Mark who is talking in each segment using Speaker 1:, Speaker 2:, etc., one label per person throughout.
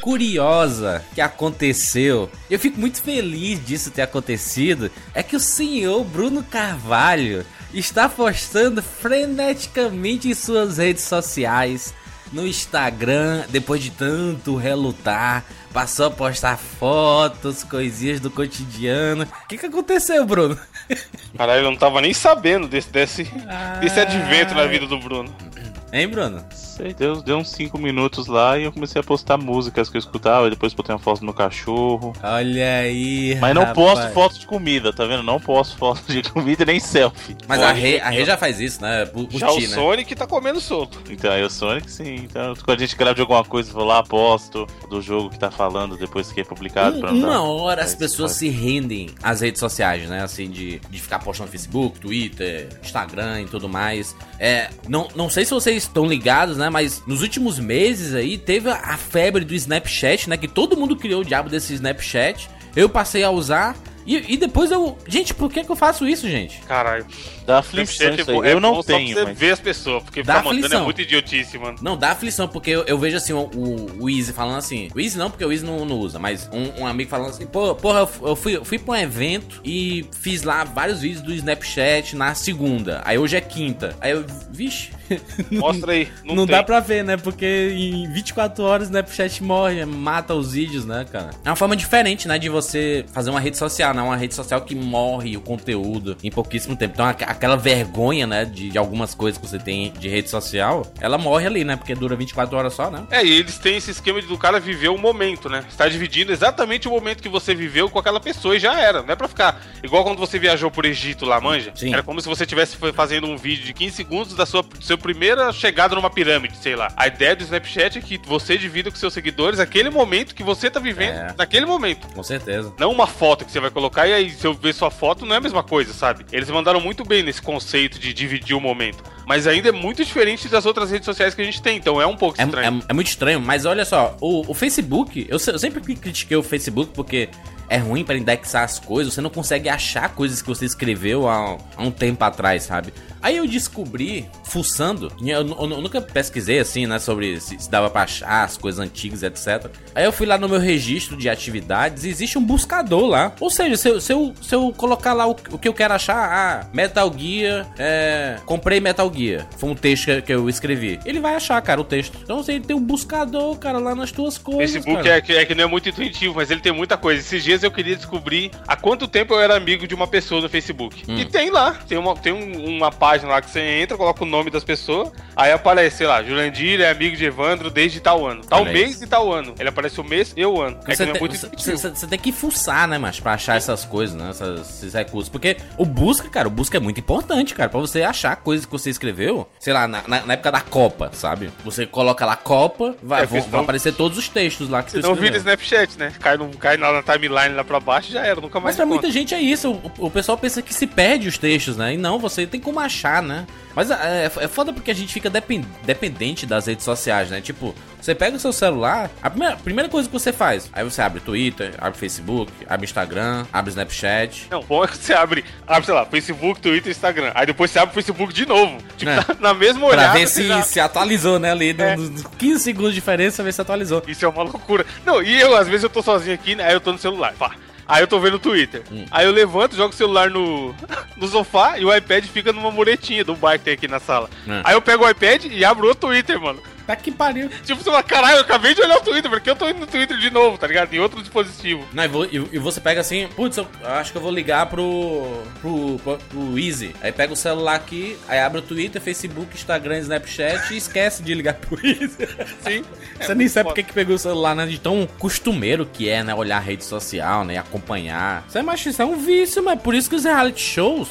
Speaker 1: curiosa que aconteceu, eu fico muito feliz disso ter acontecido, é que o senhor Bruno Carvalho está postando freneticamente em suas redes sociais, no Instagram, depois de tanto relutar, passou a postar fotos, coisinhas do cotidiano. O que, que aconteceu, Bruno?
Speaker 2: Caralho, eu não tava nem sabendo desse, desse, desse advento na vida do Bruno.
Speaker 1: Hein, Bruno?
Speaker 3: Sei, deu, deu uns 5 minutos lá e eu comecei a postar músicas que eu escutava e depois botei uma foto do meu cachorro.
Speaker 1: Olha aí,
Speaker 3: Mas não
Speaker 1: rapaz.
Speaker 3: posto foto de comida, tá vendo? Não posto foto de comida nem selfie.
Speaker 1: Mas
Speaker 2: Pode,
Speaker 1: a Rê, a? Rê já faz isso, né?
Speaker 2: Já o
Speaker 1: né?
Speaker 2: Sonic tá comendo solto.
Speaker 3: Então, eu Sonic sim. Então, quando a gente grava de alguma coisa, eu vou lá, posto do jogo que tá falando depois que é publicado.
Speaker 1: Um-
Speaker 3: dar-
Speaker 1: uma hora as
Speaker 3: É,
Speaker 1: pessoas se rendem às redes sociais, né? Assim, de, de ficar postando no Facebook, Twitter, Instagram e tudo mais. É, não, não sei se vocês estão ligados, né? Mas nos últimos meses aí teve a, febre do Snapchat, né? Que todo mundo criou o diabo desse Snapchat. Eu passei a usar. E, e depois eu. Gente, por que, que eu faço isso, gente?
Speaker 2: Caralho.
Speaker 3: Dá aflição
Speaker 2: é é
Speaker 3: Eu não
Speaker 2: bom só pra
Speaker 3: tenho,
Speaker 2: você
Speaker 3: mas...
Speaker 2: ver as pessoas, porque
Speaker 1: Dá
Speaker 2: ficar mandando
Speaker 1: aflição.
Speaker 2: é muito idiotice, mano.
Speaker 1: Não, dá aflição, porque eu, eu vejo assim o, o, o Easy falando assim. O Easy não, porque o Easy não, não usa, mas um, um amigo falando assim, pô, porra, eu eu fui, eu fui pra um evento e fiz lá vários vídeos do Snapchat na segunda. Aí hoje é quinta. Aí eu, vixe.
Speaker 2: Mostra aí. Não,
Speaker 1: Não,
Speaker 2: tem.
Speaker 1: dá pra ver, né? Porque em 24 horas o Snapchat morre, mata os vídeos, né, cara? É uma forma diferente, né, de você fazer uma rede social, né? Uma rede social que morre o conteúdo em pouquíssimo tempo. Então aqu- aquela vergonha, né, de, de algumas coisas que você tem de rede social, ela morre ali, né? Porque dura 24 horas só, né?
Speaker 2: É, e eles têm esse esquema de do cara viver o momento, né? Você tá dividindo exatamente o momento que você viveu com aquela pessoa e já era. Não é pra ficar igual quando você viajou por Egito lá, manja?
Speaker 1: Sim.
Speaker 2: Era como se você estivesse fazendo um vídeo de 15 segundos da sua, seu primeira chegada numa pirâmide, sei lá. A ideia do Snapchat é que você divida com seus seguidores aquele momento que você tá vivendo
Speaker 1: É.
Speaker 2: naquele momento.
Speaker 1: Com certeza.
Speaker 2: Não uma foto que você vai colocar e aí se eu ver sua foto não é a mesma coisa, sabe? Eles mandaram muito bem nesse conceito de dividir o momento. Mas ainda é muito diferente das outras redes sociais que a gente tem, então é um pouco
Speaker 1: É,
Speaker 2: estranho.
Speaker 1: é- é muito estranho, mas olha só, o, o Facebook, eu, eu sempre critiquei o Facebook porque é ruim pra indexar as coisas, você não consegue achar coisas que você escreveu há, há um tempo atrás, sabe? Aí eu descobri, fuçando, e eu, eu nunca pesquisei assim, né, sobre se, se dava pra achar as coisas antigas, etc. Aí eu fui lá no meu registro de atividades e existe um buscador lá. Ou seja, se eu, se eu, se eu colocar lá o, o que eu quero achar, ah, Metal Gear, é, comprei Metal Gear, foi um texto que, que eu escrevi. Ele vai achar, cara, o texto. Então assim, ele tem um buscador, cara, lá nas tuas coisas.
Speaker 2: Facebook é que, é que não é muito intuitivo, mas ele tem muita coisa. Esses dias eu queria descobrir há quanto tempo eu era amigo de uma pessoa no Facebook.
Speaker 1: Hum.
Speaker 2: E tem lá, tem, uma, tem um- uma página lá que você entra, coloca o nome das pessoas, aí aparece, sei lá, Jurandir é amigo de Evandro desde tal ano. Tal
Speaker 1: Olha
Speaker 2: mês
Speaker 1: isso.
Speaker 2: e tal ano. Ele aparece o mês e o ano. É
Speaker 1: Você tem, você- você- você tem que fuçar, né, mas pra achar essas coisas, né? essas- esses recursos. Porque o busca, cara, o busca é muito importante, cara. Pra você achar coisas que você escreveu, sei lá, na, na- na época da Copa, sabe? Você coloca lá Copa, vai,
Speaker 2: É,
Speaker 1: vão, vão aparecer todos os textos lá que você
Speaker 2: não vira
Speaker 1: escreveu.
Speaker 2: Snapchat, né? Cai, no, cai na, na timeline lá pra baixo já era, nunca mais
Speaker 1: Mas pra muita gente é isso. O, o pessoal pensa que se perde os textos, né? E não, você tem como achar, né? Mas é, é foda porque a gente fica depen- dependente das redes sociais, né? Tipo, você pega o seu celular, a primeira, primeira coisa que você faz, aí você abre Twitter, abre Facebook, abre Instagram, abre Snapchat.
Speaker 2: Não, bom é que você abre, abre, sei lá, Facebook, Twitter, Instagram. Aí depois você abre o Facebook de novo. Tipo,
Speaker 1: É.
Speaker 2: na, na mesma
Speaker 1: Pra
Speaker 2: olhada.
Speaker 1: ver
Speaker 2: você
Speaker 1: se,
Speaker 2: já-
Speaker 1: se atualizou, né? Ali,
Speaker 2: É.
Speaker 1: nos nos 15 segundos de diferença, ver se atualizou.
Speaker 2: Isso é uma loucura. Não, e eu, às vezes, eu tô sozinho aqui, né? Aí eu tô no celular, pá. Aí eu tô vendo o Twitter.
Speaker 1: Hum.
Speaker 2: Aí eu levanto, jogo o celular no, no sofá e o iPad fica numa muretinha do bar que tem aqui na sala.
Speaker 1: É.
Speaker 2: Aí eu pego o iPad e abro o Twitter, mano.
Speaker 1: Tá que pariu.
Speaker 2: Tipo, você fala, caralho, eu acabei de olhar o Twitter, porque eu tô indo no Twitter de novo, tá ligado? Em outro dispositivo.
Speaker 1: Não, e, vo- e- e você pega assim, putz, eu acho que eu vou ligar pro, pro, pro, pro Easy. Aí pega o celular aqui, aí abre o Twitter, Facebook, Instagram, Snapchat e esquece de ligar pro Easy.
Speaker 2: Sim.
Speaker 1: Você nem sabe por que pegou o celular, né? De tão costumeiro que é, né? Olhar a rede social, né? Acompanhar. Isso é, macho, isso é um vício, mas por isso que os reality shows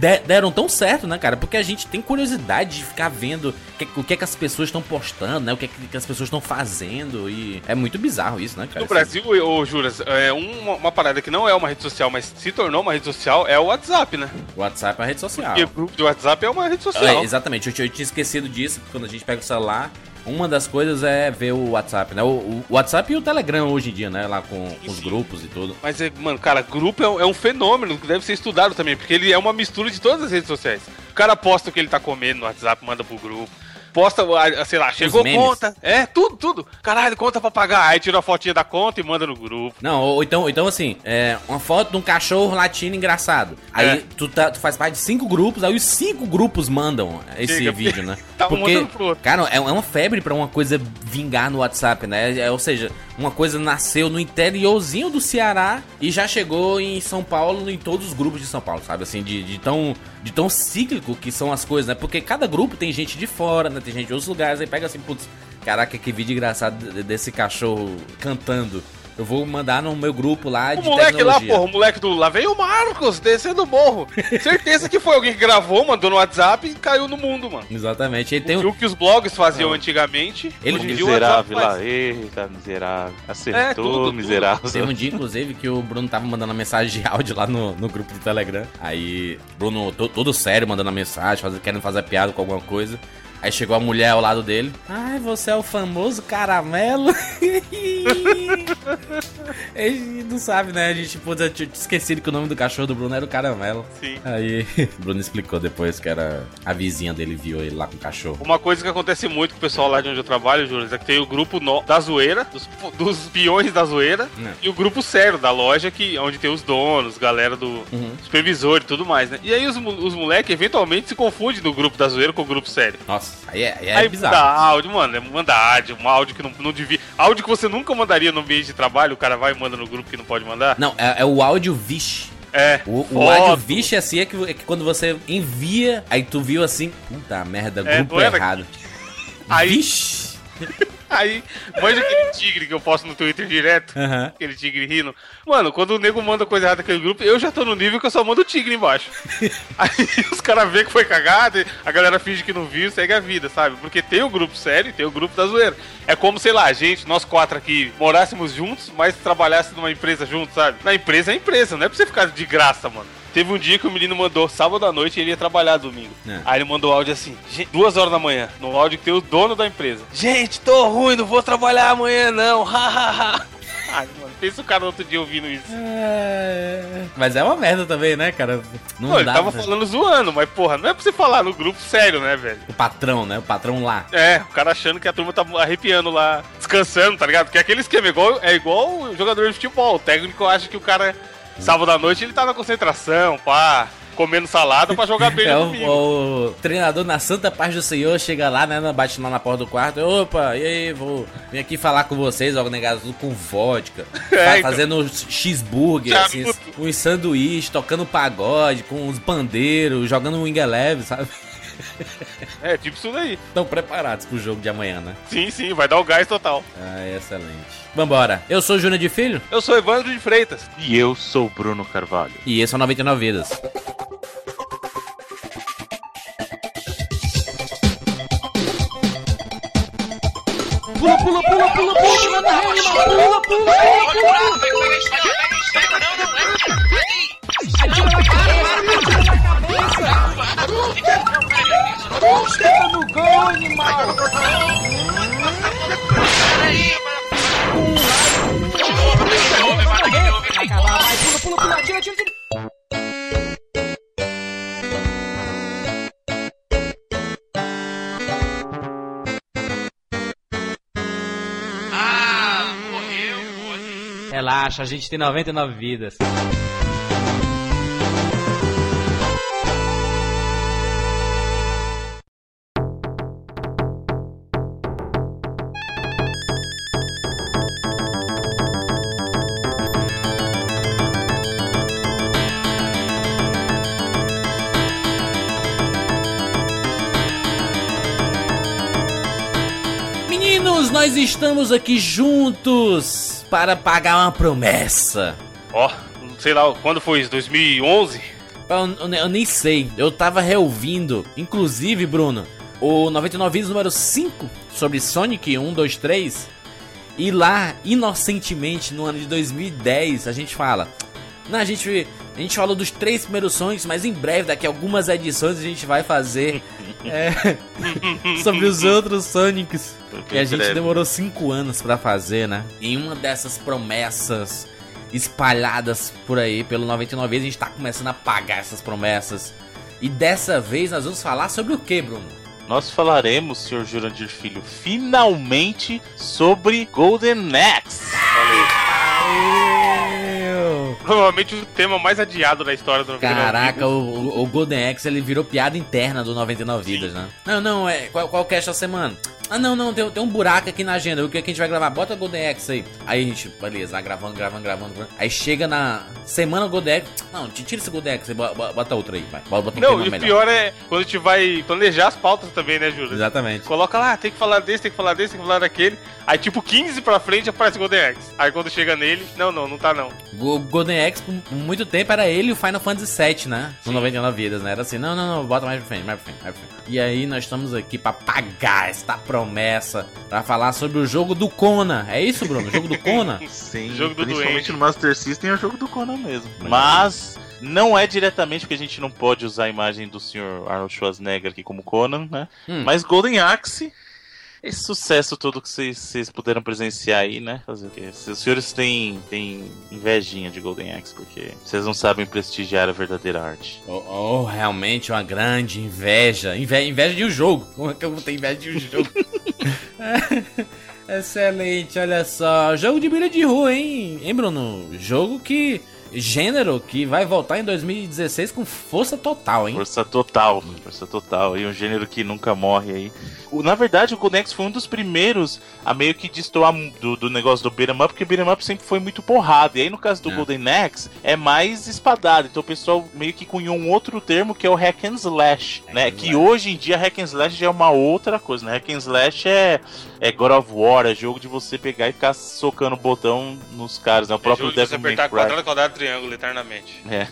Speaker 1: deram tão certo, né, cara? Porque a gente tem curiosidade de ficar vendo o que, o que, é que as pessoas estão postando, né? O que, é que as pessoas estão fazendo. E é muito bizarro isso, né, cara?
Speaker 2: No Brasil, ô Juras, é uma, uma parada que não é uma rede social, mas se tornou uma rede social, é o WhatsApp, né?
Speaker 1: O WhatsApp é uma rede social.
Speaker 2: Porque o grupo de WhatsApp é uma rede
Speaker 1: É,
Speaker 2: social.
Speaker 1: exatamente, eu, tinha- eu tinha esquecido disso quando a gente pega o celular. Uma das coisas é ver o WhatsApp, né? O, o WhatsApp e o Telegram hoje em dia, né? Lá com, com os grupos e tudo.
Speaker 2: Mas, é, mano, cara, grupo é um, é um fenômeno que deve ser estudado também, porque ele é uma mistura de todas as redes sociais. O cara posta o que ele tá comendo no WhatsApp, manda pro grupo. Posta, sei lá, chegou conta. É, tudo, tudo. Caralho, conta pra pagar. Aí tira a fotinha da conta e manda no grupo.
Speaker 1: Não, ou então, ou então assim, é, uma foto de um cachorro latindo engraçado. Aí
Speaker 2: É.
Speaker 1: tu, tá- tu faz parte de cinco grupos, aí os cinco grupos mandam esse
Speaker 2: Chega,
Speaker 1: vídeo, né?
Speaker 2: tá um
Speaker 1: Porque,
Speaker 2: pro outro.
Speaker 1: cara, é, é uma febre pra uma coisa vingar no WhatsApp, né? É, ou seja, uma coisa nasceu no interiorzinho do Ceará e já chegou em São Paulo, em todos os grupos de São Paulo, sabe? Assim, de, de tão, de tão cíclico que são as coisas, né? Porque cada grupo tem gente de fora, né? Tem gente de outros lugares, aí pega assim, putz, caraca, que vídeo engraçado de- desse cachorro cantando. Eu vou mandar no meu grupo lá
Speaker 2: O
Speaker 1: de
Speaker 2: moleque lá,
Speaker 1: tecnologia.
Speaker 2: porra, o moleque do. Lá veio o Marcos descendo o morro. Certeza que foi alguém que gravou, mandou no WhatsApp e caiu no mundo, mano.
Speaker 1: Exatamente. Ele tem
Speaker 2: O
Speaker 1: um...
Speaker 2: que os blogs faziam antigamente.
Speaker 1: Ele-
Speaker 2: hoje
Speaker 3: O
Speaker 2: o
Speaker 3: miserável lá, eita, miserável.
Speaker 2: É,
Speaker 3: Acertou,
Speaker 2: tudo, tudo.
Speaker 3: miserável.
Speaker 1: Teve um dia, inclusive, que o Bruno tava mandando uma mensagem de áudio lá no, no grupo do Telegram. Aí, Bruno, to- todo sério, mandando a mensagem, faz- querendo fazer piada com alguma coisa. Aí chegou a mulher ao lado dele. Ai, você é o famoso caramelo. Ele não sabe, né? A gente, pô, eu tinha esquecido que o nome do cachorro do Bruno era o caramelo.
Speaker 2: Sim.
Speaker 1: Aí, o Bruno explicou depois que era a vizinha dele viu ele lá com o cachorro.
Speaker 2: Uma coisa que acontece muito com o pessoal lá de onde eu trabalho, Júlio, é que tem o grupo no- da zoeira, dos, dos peões da zoeira,
Speaker 1: Não.
Speaker 2: e o grupo sério da loja, que, onde tem os donos, galera do
Speaker 1: Uhum.
Speaker 2: supervisor e tudo mais, né? E aí os, os moleques eventualmente se confundem do grupo da zoeira com o grupo sério.
Speaker 1: Nossa, aí é, aí é
Speaker 2: aí
Speaker 1: bizarro.
Speaker 2: manda áudio, mano, é- manda áudio, um áudio que não, não devia. Áudio que você nunca mandaria no ambiente de trabalho, o cara vai e manda no grupo que não pode mandar.
Speaker 1: Não, é, é o áudio vixe.
Speaker 2: É.
Speaker 1: O, o áudio vixe assim é que, é que quando você envia, aí tu viu assim, puta merda,
Speaker 2: É,
Speaker 1: grupo
Speaker 2: era-
Speaker 1: errado.
Speaker 2: Aí-
Speaker 1: Vixe!
Speaker 2: Aí, manja aquele tigre que eu posto no Twitter direto.
Speaker 1: Aham.
Speaker 2: Aquele tigre rindo. Mano, quando o nego manda coisa errada naquele grupo, eu já tô no nível que eu só mando o tigre embaixo. Aí os caras veem que foi cagado, a galera finge que não viu e segue a vida, sabe? Porque tem o grupo sério e tem o grupo da zoeira. É como, sei lá, a gente, nós quatro aqui, morássemos juntos, mas trabalhássemos numa empresa juntos, sabe? Na empresa é empresa, não é pra você ficar de graça, mano. Teve um dia que o menino mandou sábado à noite e ele ia trabalhar domingo.
Speaker 1: É.
Speaker 2: Aí ele mandou áudio assim, "Gente, duas horas da manhã, no áudio que tem o dono da empresa. Gente, tô ruim, não vou trabalhar amanhã não, hahaha. Ai, mano, pensa o cara outro dia ouvindo isso.
Speaker 1: É... Mas é uma merda também, né, cara? Não
Speaker 2: Não, ele
Speaker 1: dá.
Speaker 2: tava
Speaker 1: pra-
Speaker 2: falando zoando, mas porra, não é pra você falar no grupo sério, né, velho?
Speaker 1: O patrão, né? O patrão lá.
Speaker 2: É, o cara achando que a turma tá arrepiando lá, descansando, tá ligado? Porque aquele esquema é igual, é igual o jogador de futebol. O técnico acha que o cara, sábado à noite, ele tá na concentração, pá, comendo salada pra jogar bem
Speaker 1: É,
Speaker 2: no
Speaker 1: o,
Speaker 2: domingo.
Speaker 1: o treinador na santa paz do Senhor chega lá, né? Bate lá na porta do quarto. Opa, e aí, vou vir aqui falar com vocês, ó, negado, tudo com vodka.
Speaker 2: É, então.
Speaker 1: Fazendo cheeseburger,
Speaker 2: Já
Speaker 1: assim, uns sanduíches, tocando pagode, com os bandeiros, jogando um sabe?
Speaker 2: É, tipo isso daí.
Speaker 1: Estão preparados pro jogo de amanhã, né?
Speaker 2: Sim, sim, vai dar o gás total.
Speaker 1: Ah, excelente. Vambora. Eu sou o Júnior de Filho
Speaker 2: Eu sou Evandro de Freitas.
Speaker 3: E eu sou o Bruno Carvalho.
Speaker 1: e esse é o 99 Vidas. Relaxa, a gente tem 99 vidas. Estamos aqui juntos para pagar uma promessa.
Speaker 2: Ó, sei lá, quando foi isso? 2011?
Speaker 1: Eu, eu- eu nem sei, eu tava reouvindo, inclusive, Bruno, o 99 Vidas número 5 sobre Sonic 1, 2, 3. E lá, inocentemente, no ano de 2010, a gente fala. Não, a gente, a gente falou dos três primeiros Sonics, mas em breve, daqui a algumas edições, a gente vai fazer é, sobre os outros Sonics. E a gente demorou cinco anos pra fazer, né? Em uma dessas promessas espalhadas por aí pelo 99 vezes, a gente tá começando a pagar essas promessas. E dessa vez nós vamos falar sobre o que, Bruno?
Speaker 3: nós falaremos, senhor Jurandir Filho, finalmente sobre Golden Axe.
Speaker 2: Provavelmente o tema mais adiado da história do 99
Speaker 1: Caraca,
Speaker 2: Vidas.
Speaker 1: o, o- Golden Axe ele virou piada interna do 99 Vidas, né? Não, não, é. Qual, qual cast da semana? Ah, não, não, tem, tem um buraco aqui na agenda. O que, que a gente vai gravar? Bota Golden Axe aí. Aí a gente, beleza, gravando, gravando, gravando. gravando. Aí chega na semana Golden Axe. Não, tira esse Golden Axe bota outro aí, vai. Bota, bota
Speaker 2: Não, e o
Speaker 1: melhor.
Speaker 2: pior é quando a gente vai planejar as pautas também, né, Júlio?
Speaker 1: Exatamente.
Speaker 2: Coloca lá, tem que falar desse, tem que falar desse, tem que falar daquele. Aí, tipo, 15 pra frente aparece o Golden Axe. Aí quando chega nele, não, não, não tá não.
Speaker 1: O Golden Axe, por muito tempo, era ele e o Final Fantasy VII, né? No 99 vidas, né? Era assim, não, não, não, bota mais pra frente, mais pra frente, mais pra frente. E aí nós estamos aqui pra pagar esta promessa, pra falar sobre o jogo do Conan. É isso, Bruno? O jogo do Conan?
Speaker 3: Sim,
Speaker 2: Jogo do
Speaker 3: principalmente
Speaker 2: doente.
Speaker 3: no Master System é o jogo do Conan mesmo. Mas não é diretamente porque a gente não pode usar a imagem do Sr. Arnold Schwarzenegger aqui como Conan, né?
Speaker 1: Hum.
Speaker 3: Mas Golden Axe, esse sucesso todo que vocês, vocês puderam presenciar aí, né? Fazer o quê? Os senhores têm, têm invejinha de Golden Axe, porque vocês não sabem prestigiar a verdadeira arte.
Speaker 1: Oh, oh, realmente uma grande inveja. Inve- inveja de um jogo. Como é que eu vou ter inveja de um jogo? Excelente, olha só. Jogo de bilha de rua, hein? Hein, Bruno? Jogo que. Gênero que vai voltar em 2016 com força total, hein?
Speaker 3: Força total, força total. E um gênero que nunca morre aí. O- Na verdade, o Golden Axe foi um dos primeiros a meio que destoar do, do negócio do beat'em up, porque beat'em up sempre foi muito porrada. E aí, no caso do
Speaker 1: É.
Speaker 3: Golden Axe, é mais espadado. Então o pessoal meio que cunhou um outro termo que é o hack and slash, né?
Speaker 1: and
Speaker 3: Que
Speaker 1: slash.
Speaker 3: hoje em dia hack and slash já é uma outra coisa, né? Hack and slash é, é God of War, é jogo de você pegar e ficar socando o botão nos caras, né? O
Speaker 2: É
Speaker 3: próprio
Speaker 2: jogo de você apertar quadrado, quadrado, triângulo eternamente.
Speaker 3: É.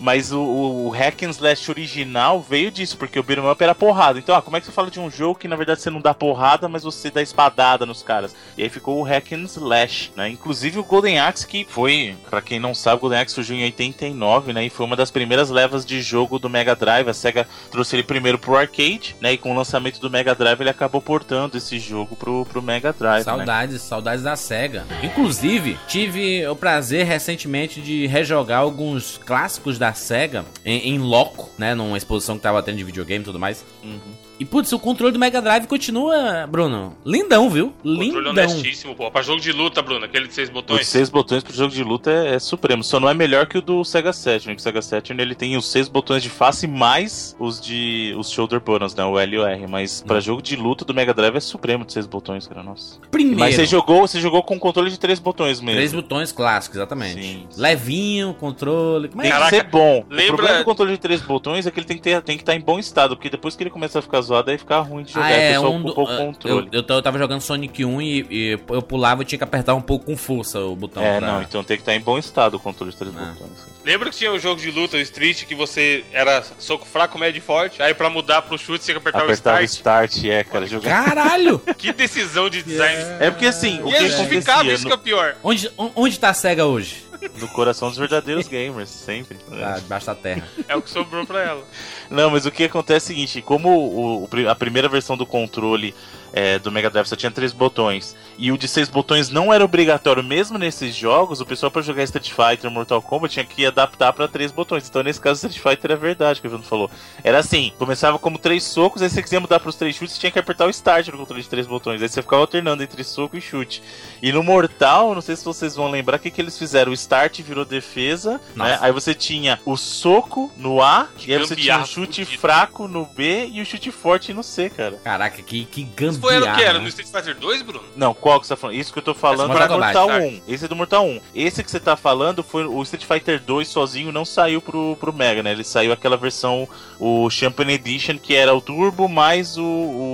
Speaker 3: Mas o, o, o hack and slash original veio disso, porque o beat'em up era porrada. Então, ah, como é que você fala de um jogo que na verdade você não dá porrada, mas você dá espadada nos caras? E aí ficou o hack and slash, né? Inclusive o Golden Axe, que foi, pra quem não sabe, o Golden Axe surgiu em 89, né? E foi uma das primeiras levas de jogo do Mega Drive. A SEGA trouxe ele primeiro pro arcade, né? E com o lançamento do Mega Drive ele acabou portando esse jogo pro, pro Mega Drive, né?
Speaker 1: Saudades, saudades da SEGA. Inclusive, tive o prazer recentemente de rejogar alguns clássicos da SEGA em, em loco, né? Numa exposição que tava tendo de videogame e tudo mais.
Speaker 3: Uhum.
Speaker 1: E putz, o controle do Mega Drive continua, Bruno, lindão, viu?
Speaker 2: Controle
Speaker 1: Lindão.
Speaker 2: honestíssimo, pô. Pra jogo de luta, Bruno, aquele de seis
Speaker 3: Os
Speaker 2: botões.
Speaker 3: seis botões pro jogo de luta é, é supremo. Só não é melhor que o do Sega Saturn. Que o Sega Saturn ele tem os seis botões de face mais os de os shoulder buttons, né? O L e o R. Mas pra jogo de luta do Mega Drive é supremo de seis botões, cara. Nossa.
Speaker 1: Primeiro,
Speaker 3: Mas você jogou, você jogou com controle de três botões mesmo.
Speaker 1: três botões clássicos, exatamente.
Speaker 3: Sim.
Speaker 1: Levinho, controle. Como é
Speaker 3: Tem
Speaker 1: que
Speaker 3: que
Speaker 2: Caraca,
Speaker 3: ser bom.
Speaker 2: lembra-
Speaker 3: O problema do controle de três botões é que ele tem que ter, tem que estar em bom estado, porque depois que ele começa a ficar zoado, aí fica ruim de jogar.
Speaker 1: Ah,
Speaker 3: o
Speaker 1: é,
Speaker 3: pessoal
Speaker 1: um do,
Speaker 3: ocupou o
Speaker 1: ah,
Speaker 3: controle.
Speaker 1: eu, eu, eu tava jogando Sonic 1 e, e eu pulava e tinha que apertar um pouco com força o botão.
Speaker 3: é,
Speaker 1: pra-
Speaker 3: não, então tem que estar em bom estado o controle de três
Speaker 1: Ah.
Speaker 3: botões.
Speaker 2: Lembra que tinha o jogo de luta, o Street, que você era soco fraco, médio e forte? Aí pra mudar pro chute, você tinha que apertar
Speaker 3: Apertava
Speaker 2: o
Speaker 3: o
Speaker 2: start.
Speaker 3: start, é, cara, jogar.
Speaker 1: Caralho!
Speaker 2: Que decisão de design.
Speaker 3: É porque assim, o
Speaker 2: E
Speaker 3: que
Speaker 2: é justificável, isso
Speaker 3: no-
Speaker 2: que é pior.
Speaker 1: onde, on- onde tá a SEGA hoje?
Speaker 3: No coração dos verdadeiros gamers, sempre.
Speaker 1: Tá debaixo da terra.
Speaker 2: É o que sobrou pra ela.
Speaker 3: Não, mas o que acontece é o seguinte: como o- a primeira versão do controle é, do Mega Drive só tinha três botões e o de seis botões não era obrigatório mesmo nesses jogos, o pessoal pra jogar Street Fighter, Mortal Kombat tinha que adaptar pra três botões. Então nesse caso Street Fighter é verdade, que o Bruno falou. Era assim: começava como três socos, aí se você quiser mudar pros três chutes, você tinha que apertar o Start no controle de três botões. Aí você ficava alternando entre soco e chute. E no Mortal, não sei se vocês vão lembrar o que, que eles fizeram: o Start virou defesa, né? Aí você tinha o soco no A, e aí você tinha o
Speaker 2: gambiarra
Speaker 3: chute
Speaker 2: fudido.
Speaker 3: fraco no B e o chute forte no C, cara.
Speaker 1: Caraca, que, que
Speaker 2: Isso foi era o que? Era no Street Fighter 2, Bruno?
Speaker 3: Não, qual que você tá falando? Isso que eu tô falando
Speaker 1: Esse
Speaker 3: é
Speaker 1: Mortal
Speaker 3: Mortal,
Speaker 1: Kombat,
Speaker 3: 1. Esse é do Mortal 1. Esse que você tá falando foi o Street Fighter 2 sozinho, não saiu pro, pro Mega, né? Ele saiu aquela versão, o Champion Edition, que era o Turbo, mais o,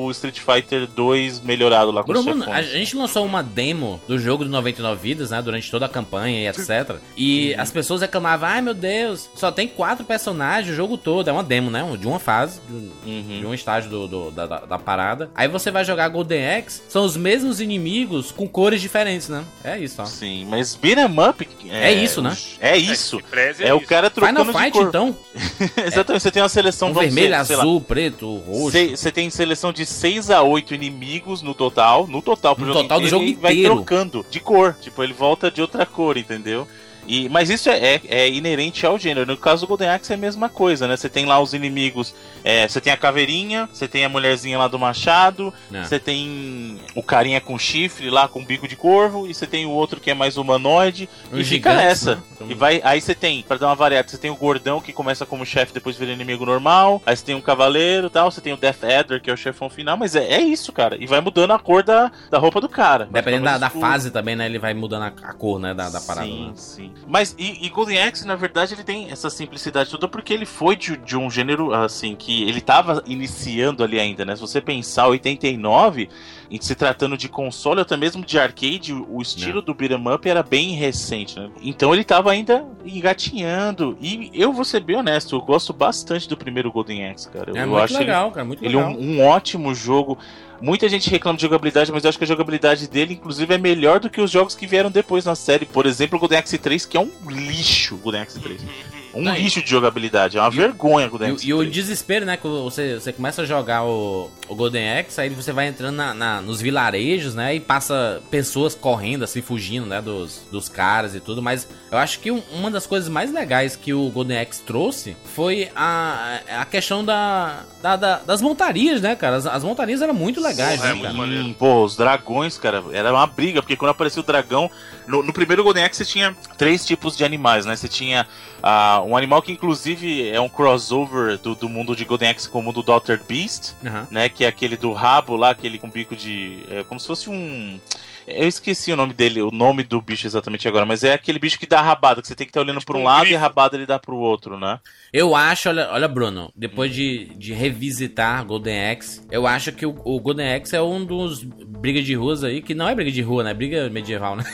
Speaker 3: o Street Fighter 2 melhorado lá com
Speaker 1: Bruno, a gente lançou uma demo do jogo do 99 Vidas, né? Durante toda a campanha e etc. E as pessoas reclamavam, ai meu Deus, só tem quatro personagens o jogo todo. É uma demo, né? De uma fase, de,
Speaker 3: Uhum.
Speaker 1: de um estágio do, do- da, da- da parada. Aí você vai jogar Golden Axe, são os mesmos inimigos com cores diferentes, né? É isso, ó.
Speaker 3: Sim, mas beat'em up...
Speaker 1: É isso, né?
Speaker 3: É isso.
Speaker 2: É, preze
Speaker 3: É, o
Speaker 2: isso.
Speaker 3: cara trocando
Speaker 1: Final
Speaker 3: de
Speaker 1: Fight,
Speaker 3: cor.
Speaker 1: então?
Speaker 3: Exatamente, você tem uma seleção...
Speaker 1: Um vermelho,
Speaker 3: dizer, sei lá,
Speaker 1: azul, preto, roxo.
Speaker 3: Você tem seleção de 6 a 8 inimigos no total, no total pro
Speaker 1: No
Speaker 3: jogo
Speaker 1: total do
Speaker 3: inteiro,
Speaker 1: jogo
Speaker 3: e vai
Speaker 1: inteiro.
Speaker 3: trocando de cor. Tipo, ele volta de outra cor, entendeu? E, mas isso é, é, é, inerente ao gênero. No caso do Golden Axe é a mesma coisa, né? Você tem lá os inimigos. É, você tem a caveirinha, você tem a mulherzinha lá do machado, é. você tem o carinha com chifre lá com bico de corvo, e você tem o outro que é mais humanoide. e fica nessa. Né? E vai, aí você tem, para dar uma variada, você tem o gordão que começa como chefe, depois vira inimigo normal. Aí você tem um cavaleiro tal, você tem o Death Adder, que é o chefão final, mas é, é isso, cara. E vai mudando a cor da, da roupa do cara.
Speaker 1: Dependendo da, da, fase também, né? Ele vai mudando a, a cor, né? Da, da parada.
Speaker 3: Sim,
Speaker 1: né?
Speaker 3: sim. Mas e, e, Golden Axe, na verdade, ele tem essa simplicidade toda porque ele foi de, de um gênero, assim, que ele tava iniciando ali ainda, né? Se você pensar, 89 em se tratando de console, até mesmo de arcade, o estilo Não. do beat'em up era bem recente, né? Então ele tava ainda engatinhando. E eu vou ser bem honesto, eu gosto bastante do primeiro Golden Axe, cara.
Speaker 1: É
Speaker 3: eu
Speaker 1: muito acho legal, ele, cara, muito
Speaker 3: ele
Speaker 1: legal.
Speaker 3: Ele é um, um ótimo jogo. Muita gente reclama de jogabilidade, mas eu acho que a jogabilidade dele, inclusive, é melhor do que os jogos que vieram depois na série. Por exemplo, o Golden Axe 3, que é um lixo, o Golden Axe 3. Um Não, lixo de jogabilidade, é uma e, vergonha o Golden.
Speaker 1: E, e o desespero, né? Quando você, você começa a jogar o, o Golden Axe, aí você vai entrando na, na, nos vilarejos, né? E passa pessoas correndo, assim, fugindo, né? Dos, dos caras e tudo. Mas eu acho que um, uma das coisas mais legais que o Golden Axe trouxe foi a, a questão da, da, da das montarias, né, cara? As, as montarias eram muito legais, Porra, né, é cara?
Speaker 3: Hum, pô, os dragões, cara, era uma briga, porque quando apareceu o dragão. No, no primeiro Golden Axe você tinha três tipos de animais, né? Você tinha um animal que inclusive é um crossover do, do mundo de Golden Axe com o mundo do Altered Beast, uhum. né? Que é aquele do rabo lá, aquele com bico de. É, como se fosse um. Eu esqueci o nome dele, o nome do bicho exatamente agora, mas é aquele bicho que dá rabada, que você tem que estar olhando tipo para um lado e a rabada ele dá para o outro, né?
Speaker 1: Eu acho, olha, olha Bruno, depois de, de revisitar Golden Axe, eu acho que o, o Golden Axe é um dos brigas de ruas aí, que não é briga de rua, né? É briga medieval, né?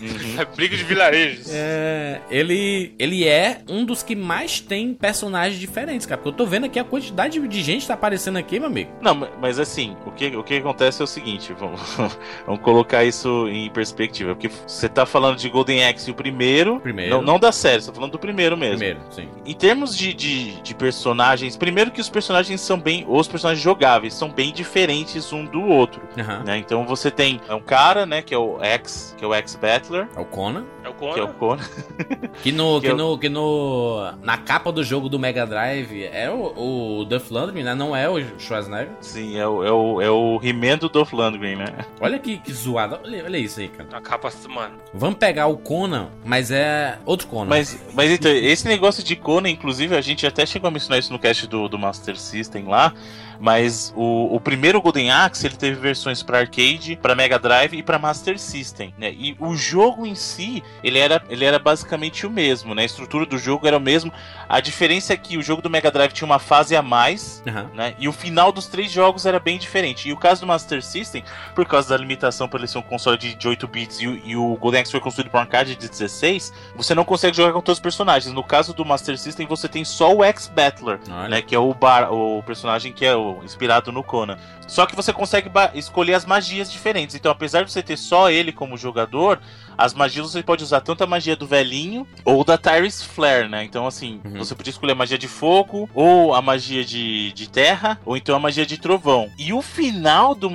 Speaker 2: Uhum. É briga de vilarejos.
Speaker 1: É, ele, ele é um dos que mais tem personagens diferentes, cara. Porque eu tô vendo aqui a quantidade de gente que tá aparecendo aqui, meu amigo.
Speaker 3: Não, mas assim, o que, o que acontece é o seguinte: vamos, vamos colocar isso em perspectiva. Porque você tá falando de Golden Axe, o primeiro.
Speaker 1: Primeiro.
Speaker 3: Não, não da série, você tá falando do primeiro mesmo.
Speaker 1: Primeiro, sim.
Speaker 3: Em termos de, de, de personagens, primeiro que os personagens são bem. Os personagens jogáveis são bem diferentes um do outro. Uhum. Né? Então você tem um cara, né, que é o X, que é o X-Battler.
Speaker 1: É o Conan.
Speaker 2: É o Conan.
Speaker 3: Que é o Conan.
Speaker 1: que no, que, que, é no, que no. Na capa do jogo do Mega Drive é o, o Duff Landry, né? Não é o Schwarzenegger.
Speaker 3: Sim, é o, é o, é o He-Man do Duff Landry, né?
Speaker 1: Olha que, que zoado. Olha, olha isso aí, cara.
Speaker 2: A capa, mano.
Speaker 1: Vamos pegar o Conan, mas é outro Conan.
Speaker 3: Mas, mas então, esse negócio de Conan, inclusive, a gente até chegou a mencionar isso no cast do, do Master System lá. Mas o, o primeiro Golden Axe ele teve versões para arcade, para Mega Drive e para Master System, né? E o jogo em si, ele era, ele era basicamente o mesmo, né? A estrutura do jogo era o mesmo. A diferença é que o jogo do Mega Drive tinha uma fase a mais, uhum. né? E o final dos três jogos era bem diferente. E o caso do Master System, por causa da limitação para ele ser um console de, de 8 bits e, e, o Golden Axe foi construído para um arcade de 16, você não consegue jogar com todos os personagens. No caso do Master System, você tem só o X-Battler, né? Que é o, bar, o personagem que é o, inspirado no Conan. Só que você consegue escolher as magias diferentes. Então, apesar de você ter só ele como jogador, as magias você pode usar tanto a magia do velhinho ou da Tyrese Flare, né? Então, assim, uhum. você podia escolher a magia de fogo, ou a magia de, de terra, ou então a magia de trovão. E o final do,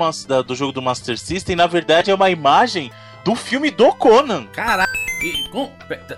Speaker 3: do jogo do Master System, na verdade, é uma imagem do filme do Conan.
Speaker 1: Caraca.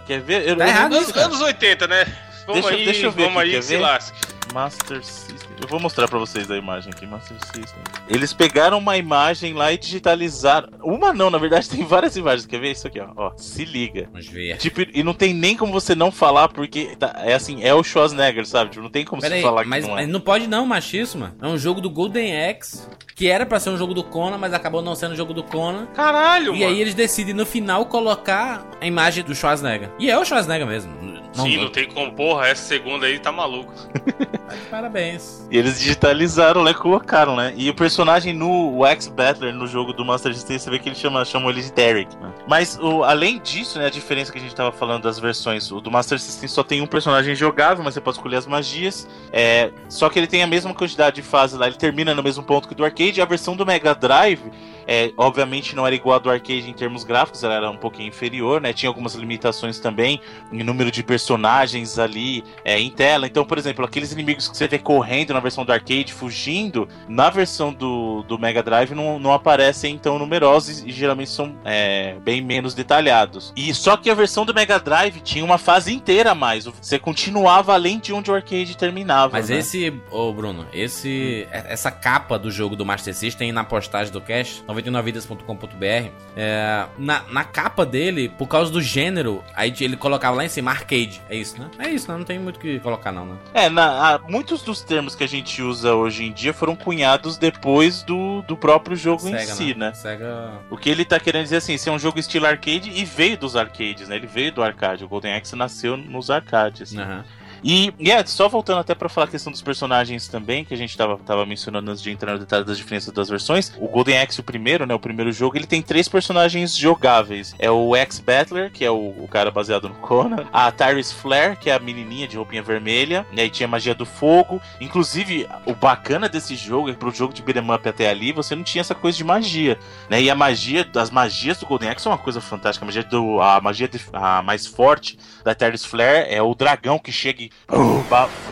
Speaker 3: Quer ver? Eu,
Speaker 2: tá errado, anos, anos 80, né? Vamos
Speaker 3: deixa,
Speaker 2: aí,
Speaker 3: deixa eu ver
Speaker 2: vamos
Speaker 3: aqui,
Speaker 2: aí, se lasque.
Speaker 3: Master System. Eu vou mostrar para vocês a imagem aqui, Master System. Eles pegaram uma imagem lá e digitalizaram. Uma não, na verdade tem várias imagens. Quer ver isso aqui, ó? ó se liga.
Speaker 1: Vamos ver.
Speaker 3: Tipo, e não tem nem como você não falar, porque tá, é assim, é o Schwarzenegger, sabe? Tipo, não tem como Pera você aí, falar
Speaker 1: mas,
Speaker 3: que não
Speaker 1: é. Mas não pode não, machismo. É um jogo do Golden Axe, que era para ser um jogo do Conan, mas acabou não sendo um jogo do Conan.
Speaker 2: Caralho,
Speaker 1: E mano. aí eles decidem no final colocar a imagem do Schwarzenegger. E é o Schwarzenegger mesmo.
Speaker 2: Não, Sim, não, não tem como, porra, essa segunda aí tá maluco.
Speaker 1: Parabéns.
Speaker 3: E eles digitalizaram, né? Colocaram, né? E o personagem no X Battler, no jogo do Master System, você vê que ele chama, chamam ele de Derek. Né? Mas o, além disso, né? A diferença que a gente tava falando das versões, o do Master System só tem um personagem jogável, mas você pode escolher as magias. É, só que ele tem a mesma quantidade de fases lá, ele termina no mesmo ponto que do arcade. A versão do Mega Drive É, obviamente não era igual a do arcade em termos gráficos, ela era um pouquinho inferior, né? Tinha algumas limitações também em número de personagens ali é, em tela. Então, por exemplo, aqueles inimigos que você vê correndo na versão do arcade, fugindo, na versão do, do Mega Drive não, não aparecem tão numerosos e geralmente são é, bem menos detalhados. E só que a versão do Mega Drive tinha uma fase inteira a mais. Você continuava além de onde o arcade terminava.
Speaker 1: Mas
Speaker 3: né?
Speaker 1: esse, ô Bruno, esse, essa capa do jogo do Master System na postagem do cast, 99vidas.com.br, é, na, na capa dele, por causa do gênero, aí ele colocava lá em cima arcade. É isso, né? É isso, né? Não tem muito o que colocar, não, né?
Speaker 3: É, na, a, muitos dos termos que a gente usa hoje em dia foram cunhados depois do, do próprio jogo Sega, em si, né? né? Sega... O que ele tá querendo dizer assim, esse é um jogo estilo arcade e veio dos arcades, né? Ele veio do arcade. O Golden Axe nasceu nos arcades. Uhum. E, e é, só voltando até para falar a questão dos personagens também, que a gente tava, tava mencionando antes de entrar no detalhe das diferenças das versões. O Golden Axe, o primeiro, né? O primeiro jogo, ele tem três personagens jogáveis. É o X-Battler, que é o, o, cara baseado no Conan. A Tyrus Flare, que é a menininha de roupinha vermelha. E aí tinha a magia do fogo. Inclusive, o bacana desse jogo é que pro jogo de beat'em up até ali, você não tinha essa coisa de magia, né? E a magia, as magias do Golden Axe são uma coisa fantástica. A magia, do, a magia de, a mais forte da Tyrus Flare é o dragão que chega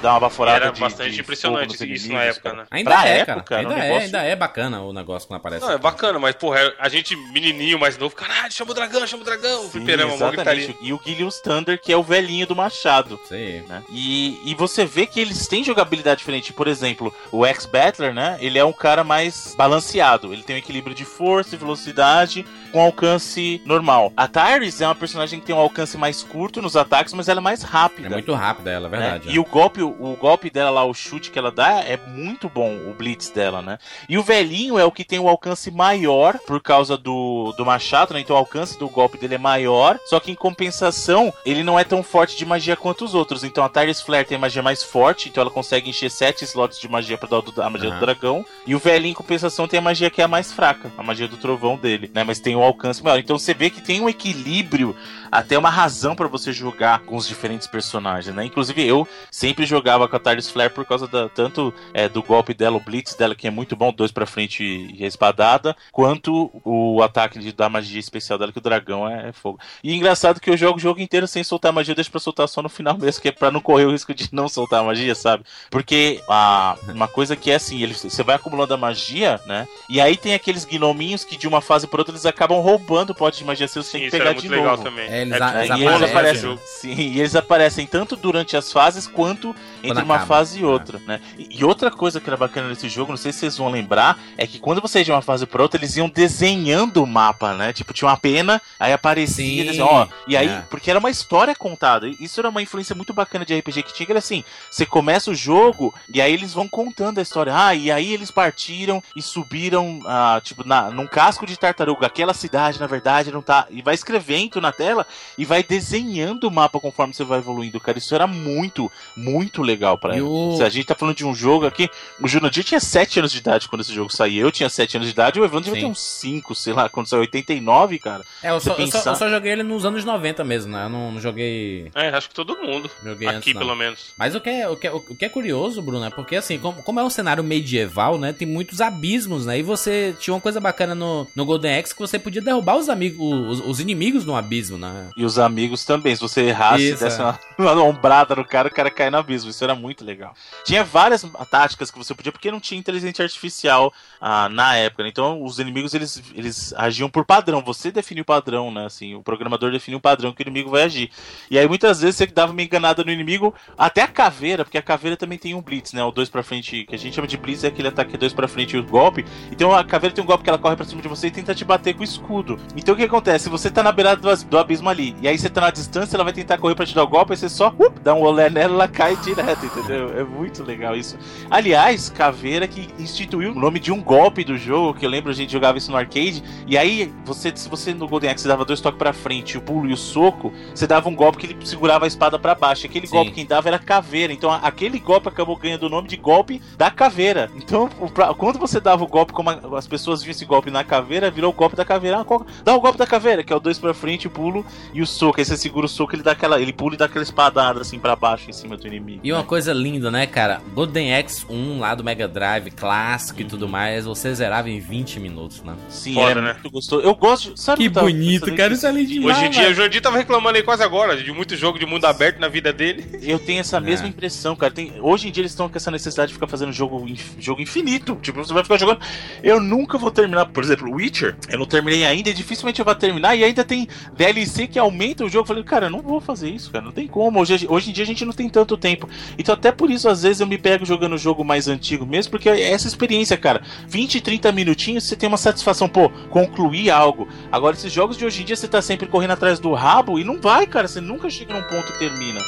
Speaker 3: dá uma baforada.
Speaker 2: Era
Speaker 3: de,
Speaker 2: bastante
Speaker 3: de
Speaker 2: impressionante isso inimigos, na época, cara. né?
Speaker 1: Ainda pra é, época, cara. Ainda, é, negócio... ainda é bacana o negócio quando aparece.
Speaker 2: Não, é bacana, mas, porra, a gente, menininho mais novo, caralho, chama o dragão, chama o dragão.
Speaker 3: Sim, exatamente. E o Gillius Thunder, que é o velhinho do machado.
Speaker 1: Sim.
Speaker 3: Né? E, e você vê que eles têm jogabilidade diferente. Por exemplo, o X-Battler, né? Ele é um cara mais balanceado. Ele tem um equilíbrio de força e velocidade com alcance normal. A Tyrus é uma personagem que tem um alcance mais curto nos ataques, mas ela é mais rápida.
Speaker 1: É muito rápida ela, é verdade.
Speaker 3: Né? É. E o golpe, o golpe dela lá, o chute que ela dá, é muito bom, o blitz dela, né? E o velhinho é o que tem o alcance maior por causa do, do machado, né? Então o alcance do golpe dele é maior, só que em compensação, ele não é tão forte de magia quanto os outros. Então a Tyrus Flare tem magia mais forte, então ela consegue encher sete slots de magia pra dar a magia uhum. do dragão. E o velhinho, em compensação, tem a magia que é a mais fraca, a magia do trovão dele, né? Mas tem o alcance maior. Então você vê que tem um equilíbrio, até uma razão para você jogar com os diferentes personagens, né? Inclusive eu sempre jogava com a Tardis Flare por causa da, tanto é, do golpe dela, o Blitz dela, que é muito bom, dois para frente e a espadada, quanto o ataque de, da magia especial dela, que o dragão é, é, fogo. E engraçado que eu jogo o jogo inteiro sem soltar magia, deixo pra soltar só no final mesmo, que é pra não correr o risco de não soltar magia, sabe? Porque a, uma coisa que é assim, ele, você vai acumulando a magia, né? E aí tem aqueles gnominhos que de uma fase por outra eles acabam roubando o pote de magia seu, você tem que pegar de novo.
Speaker 2: Também.
Speaker 1: É, eles,
Speaker 3: é, eles aparecem, sim, e eles aparecem tanto durante as fases quanto entre uma acaba. fase e outra, é. né? E, e, outra coisa que era bacana nesse jogo, não sei se vocês vão lembrar, é que quando você ia de uma fase para outra, eles iam desenhando o mapa, né? Tipo, tinha uma pena, aí aparecia, desenho, ó, e aí, é. porque era uma história contada. Isso era uma influência muito bacana de RPG que tinha, que era assim, você começa o jogo e aí eles vão contando a história. Ah, e aí eles partiram e subiram, ah, tipo, na, num casco de tartaruga. Aquela cidade, na verdade, não tá. E vai escrevendo na tela e vai desenhando o mapa conforme você vai evoluindo, cara. Isso era muito, muito legal pra. O... Se a gente tá falando de um jogo aqui, o Jurandir tinha 7 anos de idade quando esse jogo saiu. Eu tinha 7 anos de idade, o Evandro devia ter uns 5, sei lá, quando saiu 89, cara.
Speaker 1: É, eu só, pensar... eu, só, eu só, joguei ele nos anos 90 mesmo, né? Eu não, não joguei.
Speaker 2: É, acho que todo mundo.
Speaker 1: Joguei
Speaker 2: aqui,
Speaker 1: antes,
Speaker 2: pelo menos.
Speaker 1: Mas o que, é, o, que é, o que é curioso, Bruno, é porque assim, como, como é um cenário medieval, né? Tem muitos abismos, né? E você tinha uma coisa bacana no, no Golden Axe que você podia derrubar os amigos, os, os inimigos no abismo, né?
Speaker 3: E os amigos também. Se você errasse, Isso, desse é. uma, uma ombrada no cara, o cara cai no abismo. Isso era muito legal. Tinha várias táticas que você podia, porque não tinha inteligência artificial ah, na época. Né? Então, os inimigos eles, eles agiam por padrão. Você definiu o padrão, né? Assim, o programador definiu o padrão que o inimigo vai agir. E aí, muitas vezes, você dava uma enganada no inimigo, até a caveira, porque a caveira também tem um blitz, né? O dois pra frente, que a gente chama de blitz, é aquele ataque dois pra frente e o golpe. Então, a caveira tem um golpe que ela corre pra cima de você e tenta te bater com o escudo. Então, o que acontece? Você tá na beirada do, do abismo ali, e aí você tá na distância, ela vai tentar correr pra te dar o golpe, aí você só up, dá um olé nela, ela cai direto, entendeu? É muito legal isso. Aliás, Caveira que instituiu o nome de um golpe do jogo, que eu lembro a gente jogava isso no arcade, e aí você, se você no Golden Axe dava dois toques pra frente, o pulo e o soco, você dava um golpe que ele segurava a espada para baixo. Aquele Sim. golpe quem dava era Caveira. Então aquele golpe acabou ganhando o nome de golpe da Caveira. Então, quando você dava o golpe, como as pessoas viam esse golpe na caveira, virou o golpe da caveira caveira. Ah, qual... Dá o golpe da caveira, que é o dois pra frente, pulo e o soco. Aí você segura o soco, ele dá aquela. Ele pula e dá aquela espadada assim pra baixo em cima do inimigo.
Speaker 1: E uma coisa linda, né, cara? Golden Axe 1 lá do Mega Drive, clássico e tudo mais, você zerava em 20 minutos, né?
Speaker 3: Sim,
Speaker 2: Foda,
Speaker 3: era
Speaker 2: né?
Speaker 3: muito gostoso. Eu gosto. Sabe
Speaker 1: Que
Speaker 3: tava
Speaker 1: bonito, cara. Isso é demais,
Speaker 2: Hoje em dia, o Jordi tava reclamando aí quase agora de muito jogo de mundo aberto na vida dele.
Speaker 3: Eu tenho essa mesma impressão, cara. Tem- hoje em dia eles estão com essa necessidade de ficar fazendo jogo, jogo infinito. Tipo, você vai ficar jogando. Eu nunca vou terminar, por exemplo, Witcher. Eu não terminei ainda e dificilmente eu vou terminar. E ainda tem DLC que aumenta o jogo. Eu falei, cara, eu não vou fazer isso, cara. Não tem como. Hoje, hoje em dia a gente não tem tanto tempo. Então, até por isso, às vezes, eu me pego jogando jogo mais antigo mesmo, porque é essa experiência, cara. 20, 30 minutinhos, você tem uma satisfação, pô, concluir algo. Agora, esses jogos de hoje em dia, você tá sempre correndo atrás do rabo e não vai, cara. Você nunca chega num ponto e termina.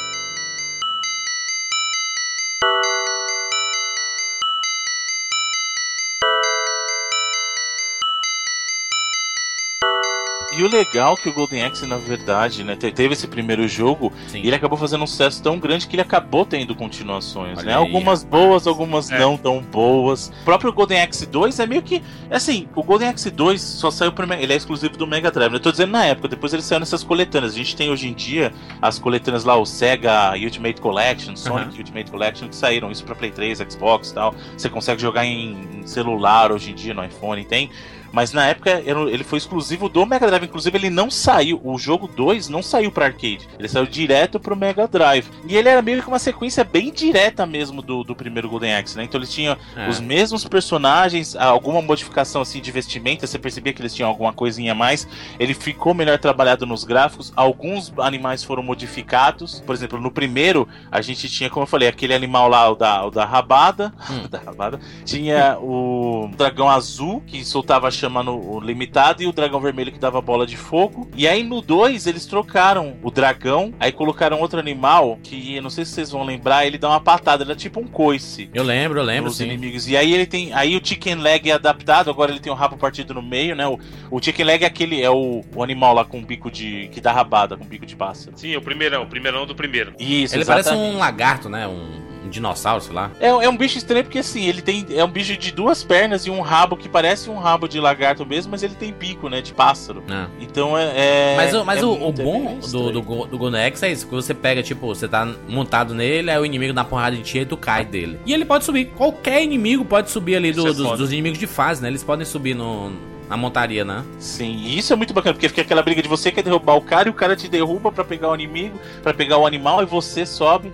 Speaker 3: E o legal é que o Golden Axe, na verdade, né, te- teve esse primeiro jogo
Speaker 1: Sim.
Speaker 3: e ele acabou fazendo um sucesso tão grande que ele acabou tendo continuações,
Speaker 1: Olha
Speaker 3: né?
Speaker 1: aí,
Speaker 3: Algumas boas, algumas
Speaker 2: É.
Speaker 3: não tão boas. O próprio Golden Axe 2 é meio que. Assim, o Golden Axe 2 só saiu pro. Ele é exclusivo do Mega Drive. né? Eu tô dizendo na época, depois ele saiu nessas coletâneas. A gente tem hoje em dia as coletâneas lá, o Sega Ultimate Collection, Sonic Ultimate Collection, que saíram isso pra Play 3, Xbox e tal. Você consegue jogar em, em celular hoje em dia, no iPhone tem. Mas na época ele foi exclusivo do Mega Drive. Inclusive, ele não saiu. O jogo 2 não saiu pra arcade. Ele saiu direto pro Mega Drive. E ele era meio que uma sequência bem direta mesmo do, do primeiro Golden Axe, né? Então ele tinha
Speaker 1: É.
Speaker 3: os mesmos personagens, alguma modificação assim de vestimenta. Você percebia que eles tinham alguma coisinha a mais. Ele ficou melhor trabalhado nos gráficos. Alguns animais foram modificados. Por exemplo, no primeiro, a gente tinha, como eu falei, aquele animal lá, o da, o da rabada.
Speaker 1: Hum.
Speaker 3: da rabada. Tinha o dragão azul, que soltava a chama no o limitado, e o dragão vermelho que dava bola de fogo. E aí no 2 eles trocaram o dragão, aí colocaram outro animal, que eu não sei se vocês vão lembrar, ele dá uma patada, ele é tipo um coice.
Speaker 1: Eu lembro, eu lembro, sim.
Speaker 3: inimigos. E aí ele tem. Aí o chicken leg é adaptado, agora ele tem o rabo partido no meio, né? O, o chicken leg é aquele. É o, o animal lá com bico de. que dá rabada, com bico de pássaro.
Speaker 2: Sim, o primeirão, o primeirão do primeiro.
Speaker 3: Isso,
Speaker 1: Ele parece
Speaker 3: exatamente.
Speaker 1: um lagarto, né? Um, um dinossauro, sei lá.
Speaker 3: É, é um bicho estranho porque assim, ele tem. É um bicho de duas pernas e um rabo que parece um rabo de lagarto mesmo, mas ele tem bico, né? De pássaro.
Speaker 1: né?
Speaker 3: Então é. é-
Speaker 1: Mas, o- mas
Speaker 3: é
Speaker 1: o, o
Speaker 3: é
Speaker 1: bom do, do, do Axe é isso, que você pega, tipo, você tá montado nele, aí o inimigo dá porrada de ti e tu cai dele. E ele pode subir. Qualquer inimigo pode subir ali do-
Speaker 2: é
Speaker 1: dos, dos inimigos de fase, né? Eles podem subir no, na montaria, né?
Speaker 3: Sim, e isso é muito bacana, porque fica aquela briga de você quer derrubar o cara e o cara te derruba pra pegar o inimigo, pra pegar o animal e você sobe.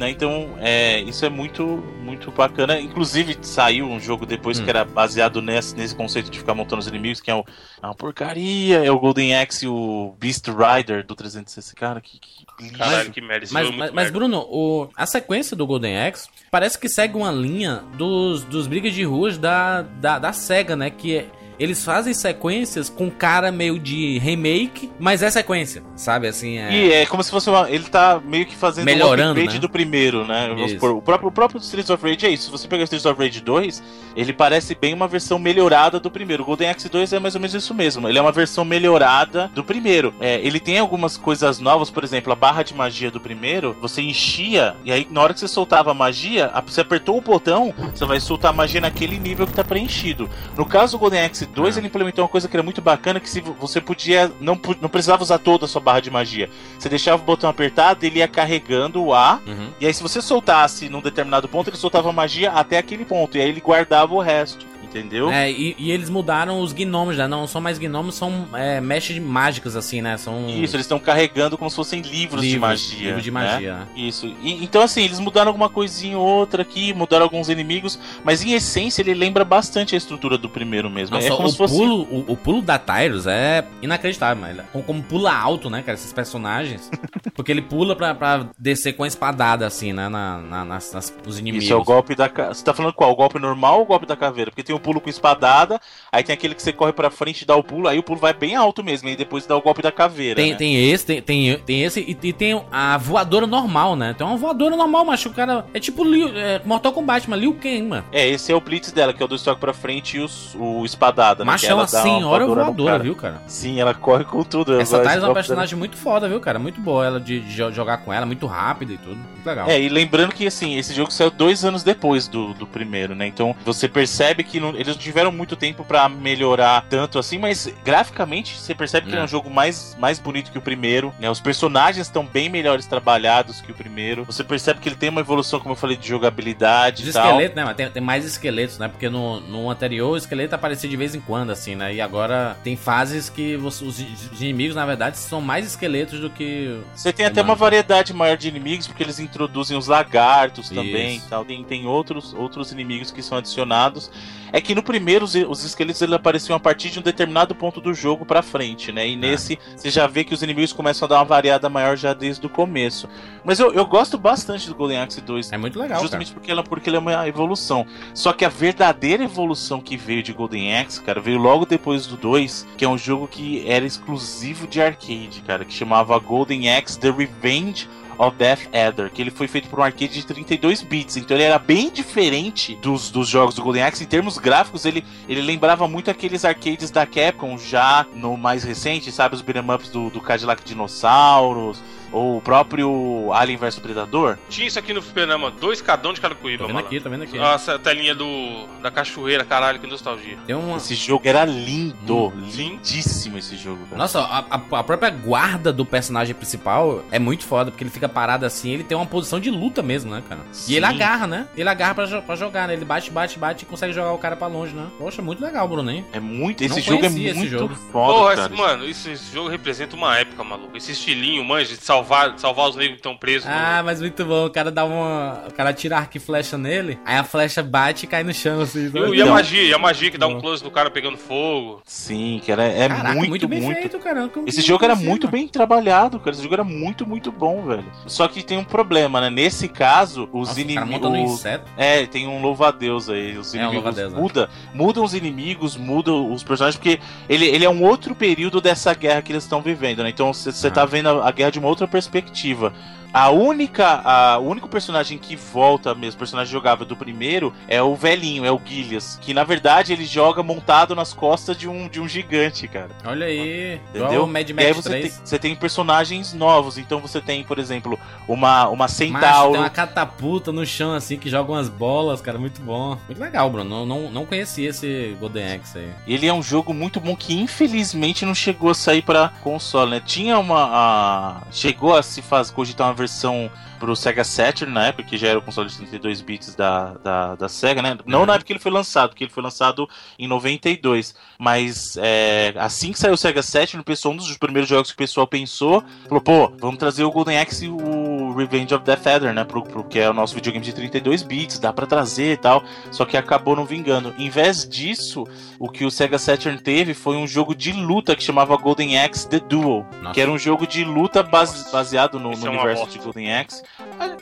Speaker 3: Né? Então, é, isso é muito, muito bacana. Inclusive, saiu um jogo depois
Speaker 1: Hum.
Speaker 3: que era baseado nesse, nesse conceito de ficar montando os inimigos, que é, o, é uma porcaria. É o Golden Axe e o Beast Rider do 360. Cara, que, que lixo.
Speaker 2: Caralho, que merda. Esse
Speaker 1: Mas,
Speaker 2: jogo é
Speaker 1: mas, mas,
Speaker 2: merda.
Speaker 1: Bruno, o- a sequência do Golden Axe parece que segue uma linha dos, dos brigas de ruas da, da, da SEGA, né? Que é- eles fazem sequências com cara meio de remake, mas é sequência, sabe? Assim, é.
Speaker 3: E é como se fosse uma. Ele tá meio que fazendo
Speaker 1: Melhorando,
Speaker 3: um upgrade
Speaker 1: né?
Speaker 3: do primeiro, né? Supor, o, próprio, o próprio Streets of Rage é isso. Se você pegar o Streets of Rage 2, ele parece bem uma versão melhorada do primeiro. O Golden Axe 2 é mais ou menos isso mesmo. Ele é uma versão melhorada do primeiro. É, ele tem algumas coisas novas, por exemplo, a barra de magia do primeiro, você enchia, e aí na hora que você soltava a magia, você apertou o botão, você vai soltar a magia naquele nível que tá preenchido. No caso do Golden Axe 2,
Speaker 1: Ah.
Speaker 3: ele implementou uma coisa que era muito bacana, que se vo- você podia. Não, não precisava usar toda a sua barra de magia. Você deixava o botão apertado, ele ia carregando o A.
Speaker 1: Uhum.
Speaker 3: E aí, se você soltasse num determinado ponto, ele soltava magia até aquele ponto. E aí ele guardava o resto. Entendeu?
Speaker 1: É, e, e eles mudaram os gnomos, né? Não são mais gnomos, são é, mechas mágicas, assim, né? São
Speaker 3: Isso, eles estão carregando como se fossem livros, de magia.
Speaker 1: livros de magia. né?
Speaker 3: Isso. E- então, assim, eles mudaram alguma coisinha ou outra aqui, mudaram alguns inimigos, mas em essência ele lembra bastante a estrutura do primeiro mesmo.
Speaker 1: Nossa,
Speaker 3: é como
Speaker 1: o,
Speaker 3: se fosse.
Speaker 1: pulo, o, o pulo da Tyrus é inacreditável, mas como, como pula alto, né, cara, esses personagens. porque ele pula pra, pra descer com a espadada, assim, né, na, na- nas, nas- inimigos.
Speaker 3: Isso é o golpe da. Você tá falando qual? O golpe normal ou o golpe da caveira? Porque tem o pulo com espadada, aí tem aquele que você corre pra frente e dá o pulo, aí o pulo vai bem alto mesmo, e depois dá o golpe da caveira.
Speaker 1: Tem,
Speaker 3: né?
Speaker 1: tem esse, tem, tem, tem esse e, e tem a voadora normal, né? Tem uma voadora normal, mas o cara. É tipo Liu, é, Mortal Kombat, mas Liu Kang, mano.
Speaker 3: É, esse é o Blitz dela, que é o dois toques pra frente e os- o espadada. né? Que
Speaker 1: Machão
Speaker 3: ela dá uma
Speaker 1: assim, hora
Speaker 3: voadora
Speaker 1: voadora,
Speaker 3: cara.
Speaker 1: viu, cara?
Speaker 3: Sim, ela corre com tudo.
Speaker 1: Essa Tyrus é uma personagem muito foda, viu, cara? Muito boa ela de, de jo- jogar com ela, muito rápida e tudo. Muito legal.
Speaker 3: É, e lembrando que assim, esse jogo saiu dois anos depois do, do primeiro, né? Então você percebe que não, não, eles não tiveram muito tempo para melhorar tanto assim, mas graficamente você percebe que é. é um jogo mais, mais bonito que o primeiro, né? Os personagens estão bem melhores trabalhados que o primeiro. Você percebe que ele tem uma evolução, como eu falei, de jogabilidade e tal.
Speaker 1: esqueletos, né? Mas tem, tem, mais esqueletos, né? Porque no, no anterior o esqueleto aparecia de vez em quando, assim, né? E agora tem fases que você, os, os, inimigos, na verdade, são mais esqueletos do que.
Speaker 3: Você tem até uma variedade maior de inimigos, porque eles introduzem os lagartos Isso. também e tal. Tem, tem outros, outros inimigos que são adicionados. É que no primeiro os, os esqueletos eles apareciam a partir de um determinado ponto do jogo pra frente, né? E é. nesse você já vê que os inimigos começam a dar uma variada maior já desde o começo. Mas eu, eu gosto bastante do Golden Axe 2.
Speaker 1: É muito legal.
Speaker 3: Justamente
Speaker 1: cara.
Speaker 3: porque ela, porque ele é uma evolução. Só que a verdadeira evolução que veio de Golden Axe, cara, veio logo depois do 2, que é um jogo que era exclusivo de arcade, cara, que chamava Golden Axe The Revenge of Death Adder, que ele foi feito por um arcade de 32 bits, então ele era bem diferente dos, dos jogos do Golden Axe. Em termos gráficos, ele, ele lembrava muito aqueles arcades da Capcom já no mais recente, sabe? Os beat'em ups do, do Cadillac Dinossauros, ou o próprio Alien vs Predador.
Speaker 2: Tinha isso aqui no Fliperama, dois cadão de Caracuíba,
Speaker 1: tô vendo aqui, tô vendo aqui.
Speaker 2: Nossa, a telinha do, da cachoeira, caralho, que nostalgia.
Speaker 3: Tem uma... Esse jogo era lindo, hum, lindíssimo esse jogo.
Speaker 1: Cara. Nossa, a, a, própria guarda do personagem principal é muito foda, porque ele fica parado assim, ele tem uma posição de luta mesmo, né, cara? Sim. E ele agarra, né? Ele agarra pra, pra jogar, né? Ele bate, bate, bate e consegue jogar o cara pra longe, né? Poxa, muito legal, Bruno, hein?
Speaker 3: É muito, esse Não jogo é muito jogo.
Speaker 2: foda, Porra, cara. mano, esse, esse jogo representa uma época, maluco. Esse estilinho, manja, de salvar, salvar os negros que estão presos.
Speaker 1: Ah, no... mas muito bom. O cara dá uma. O cara tira arco e flecha nele, aí a flecha bate e cai no chão, assim.
Speaker 2: E, e a magia, e a magia que dá um close do cara pegando fogo.
Speaker 3: Sim, que era, é Caraca, muito, muito bem muito... feito, cara. Esse jogo era muito bem trabalhado, cara. Esse jogo era muito, muito bom, velho. Só que tem um problema, né? Nesse caso, os inimigos. É, tem um louva-a-Deus aí. Os inimigos é um muda, né? mudam os inimigos, mudam os personagens, porque ele, ele é um outro período dessa guerra que eles estão vivendo, né? Então você ah. tá vendo a, a guerra de uma outra perspectiva. A única, a, o único personagem que volta mesmo, personagem jogável do primeiro, é o velhinho, é o Gillias. Que na verdade ele joga montado nas costas de um, de um gigante, cara.
Speaker 1: Olha aí,
Speaker 3: entendeu? Mad Max e aí você 3. tem, você tem personagens novos. Então você tem, por exemplo, uma, uma centauro. tem
Speaker 1: uma catapulta no chão assim que joga umas bolas, cara. Muito bom. Muito legal, Bruno. Não, não, não conhecia esse Golden Axe aí.
Speaker 3: Ele é um jogo muito bom que infelizmente não chegou a sair para console, né? Tinha uma. A... Chegou a se fazer cogitar uma versão pro Sega Saturn na época, que já era o console de 32 bits da, da, da Sega, né? Não uhum. na época que ele foi lançado, porque ele foi lançado em 92. Mas é, assim que saiu o Sega Saturn, o pessoal, um dos primeiros jogos que o pessoal pensou, falou, pô, vamos trazer o Golden Axe e o Revenge of Death Adder, né? Pro, pro, que é o nosso videogame de 32 bits, dá para trazer e tal. Só que acabou não vingando. Em vez disso, o que o Sega Saturn teve foi um jogo de luta que chamava Golden Axe The Duel, Nossa. que era um jogo de luta base, baseado no, no é universo de Golden Axe.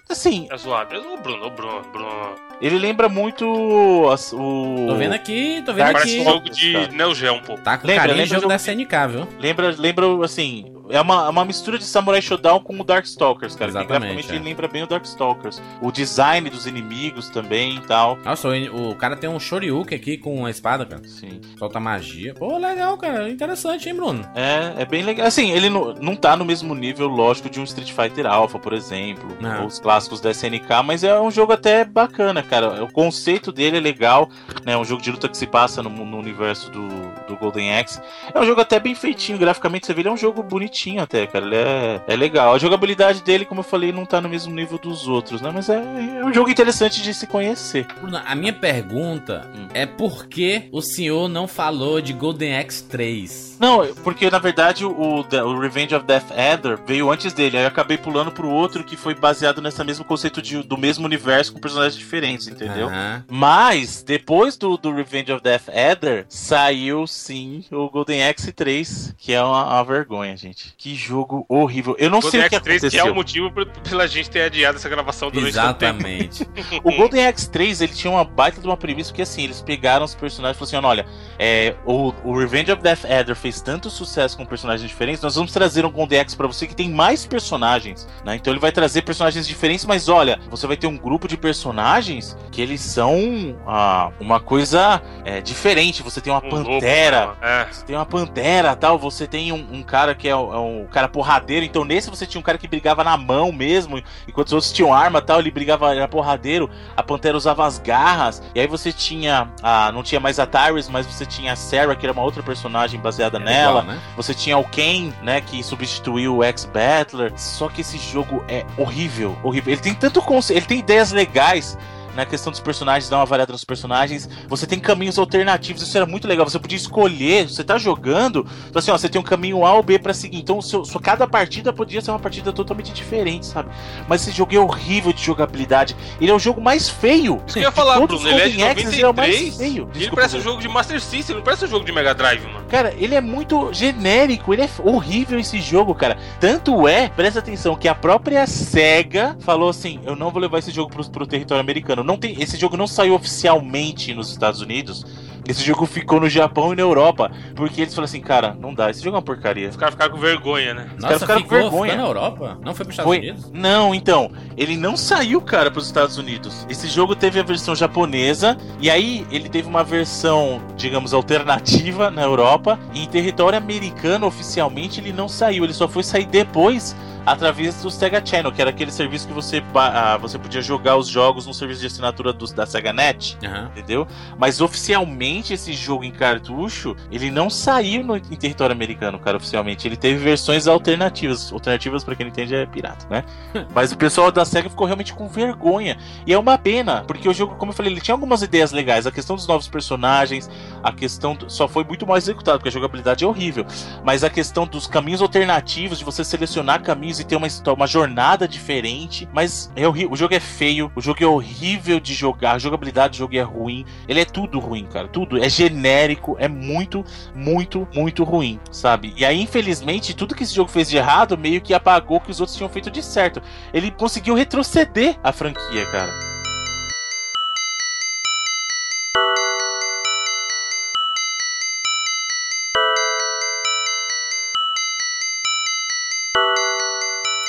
Speaker 3: Assim.
Speaker 2: É zoado. O Bruno, o Bruno, Bruno.
Speaker 3: Ele lembra muito o.
Speaker 1: Tô vendo aqui, tô vendo Parece
Speaker 2: aqui. Parece um jogo de Neo Geo um pouco.
Speaker 1: Tá com lembra, lembra jogo, jogo da SNK, viu?
Speaker 3: Lembra, lembra assim, é uma, uma mistura de Samurai Shodown com o Darkstalkers, cara. Exatamente. Que, é. lembra bem o Darkstalkers. O design dos inimigos também e tal.
Speaker 1: Nossa, o, o, cara tem um Shoryuken aqui com a espada, cara.
Speaker 3: Sim.
Speaker 1: Solta magia. Pô, legal, cara. Interessante, hein, Bruno?
Speaker 3: É, é bem legal. Assim, ele não, não tá no mesmo nível, lógico, de um Street Fighter Alpha, por exemplo. Não. Ou os clássicos da SNK, mas é um jogo até bacana, cara. O conceito dele é legal, né? É um jogo de luta que se passa no, no universo do, do Golden Axe. É um jogo até bem feitinho, graficamente você vê, ele é um jogo bonitinho bonitinho até, cara. Ele é, é legal. A jogabilidade dele, como eu falei, não tá no mesmo nível dos outros, né? Mas é, é um jogo interessante de se conhecer.
Speaker 1: A minha pergunta hum. é por que o senhor não falou de Golden Axe 3?
Speaker 3: Não, porque na verdade o, o Revenge of Death Adder veio antes dele. Aí eu acabei pulando pro outro que foi baseado nesse mesmo conceito de, do mesmo universo com personagens diferentes, entendeu? Uhum. Mas, depois do, do Revenge of Death Adder, saiu sim o Golden Axe 3, que é uma, uma vergonha, gente. Que jogo horrível. Eu não Golden sei o que aconteceu. 3 que
Speaker 2: é o motivo pela gente ter adiado essa gravação durante
Speaker 1: Exatamente.
Speaker 3: o Golden Axe 3, ele tinha uma baita de uma premissa, porque assim, eles pegaram os personagens e falaram assim, olha, é, o, o Revenge of Death Adder fez tanto sucesso com personagens diferentes, nós vamos trazer um Golden Axe pra você que tem mais personagens, né? Então ele vai trazer personagens diferentes, mas olha, você vai ter um grupo de personagens personagens que eles são ah, uma coisa é, diferente. Você tem uma
Speaker 2: Um
Speaker 3: pantera.
Speaker 2: lobo, né? É.
Speaker 3: Você tem uma pantera tal, você tem um, um cara que é, o- é um cara porradeiro, então nesse você tinha um cara que brigava na mão mesmo, enquanto os outros tinham arma tal, ele brigava, era porradeiro, a pantera usava as garras, e aí você tinha, a, não tinha mais a Tyrus, mas você tinha a Sarah, que era uma outra personagem baseada
Speaker 1: É
Speaker 3: nela,
Speaker 1: igual, né?
Speaker 3: você tinha o Ken, né, que substituiu o ex-Battler, só que esse jogo é horrível, horrível, ele tem tanto conce- ele tem ideias legais, na questão dos personagens, dar uma variada nos personagens. Você tem caminhos alternativos, isso era muito legal. Você podia escolher, você tá jogando, então assim, ó, você tem um caminho A ou B pra seguir. Então, seu, sua- cada partida podia ser uma partida totalmente diferente, sabe? Mas esse jogo é horrível de jogabilidade. Ele é o jogo mais feio.
Speaker 2: Isso que eu ia falar, Bruno. Ele é de
Speaker 3: os Golden Axe, ele é o mais
Speaker 2: 93.
Speaker 3: feio.
Speaker 2: e ele
Speaker 3: Desculpa,
Speaker 2: parece um jogo de Master System, não parece um jogo de Mega Drive, mano.
Speaker 3: Cara, ele é muito genérico, ele é horrível esse jogo, cara. Tanto é, presta atenção, que a própria SEGA falou assim: eu não vou levar esse jogo pro, pro território americano. Não tem, esse jogo não saiu oficialmente nos Estados Unidos. Esse jogo ficou no Japão e na Europa. Porque eles falaram assim, cara, não dá, esse jogo é uma porcaria.
Speaker 2: Os caras ficaram com vergonha, né?
Speaker 3: caras
Speaker 1: Nossa,
Speaker 3: ficaram com
Speaker 1: ficou,
Speaker 3: vergonha.
Speaker 1: ficou na Europa? Não foi pros Estados
Speaker 3: Foi.
Speaker 1: Unidos?
Speaker 3: Não, então, ele não saiu, cara, pros Estados Unidos. Esse jogo teve a versão japonesa, e aí ele teve uma versão, digamos, alternativa na Europa, e em território americano, oficialmente, ele não saiu. Ele só foi sair depois através do Sega Channel, que era aquele serviço que você, ah, você podia jogar os jogos no serviço de assinatura do- da Sega Net
Speaker 1: Aham.
Speaker 3: entendeu? Mas oficialmente esse jogo em cartucho, ele não saiu no, em território americano, cara, oficialmente. Ele teve versões alternativas. Alternativas, pra quem não entende, é pirata, né? Mas o pessoal da SEGA ficou realmente com vergonha. E é uma pena, porque o jogo, como eu falei, ele tinha algumas ideias legais. A questão dos novos personagens, a questão. do- Só foi muito mal executado, porque a jogabilidade é horrível. Mas a questão dos caminhos alternativos, de você selecionar caminhos e ter uma, uma jornada diferente. Mas é. O jogo é feio, o jogo é horrível de jogar, a jogabilidade do jogo é ruim. Ele é tudo ruim, cara. Tudo. É genérico, é muito, muito, muito ruim, sabe? E aí, infelizmente, tudo que esse jogo fez de errado meio que apagou o que os outros tinham feito de certo. Ele conseguiu retroceder a franquia, cara.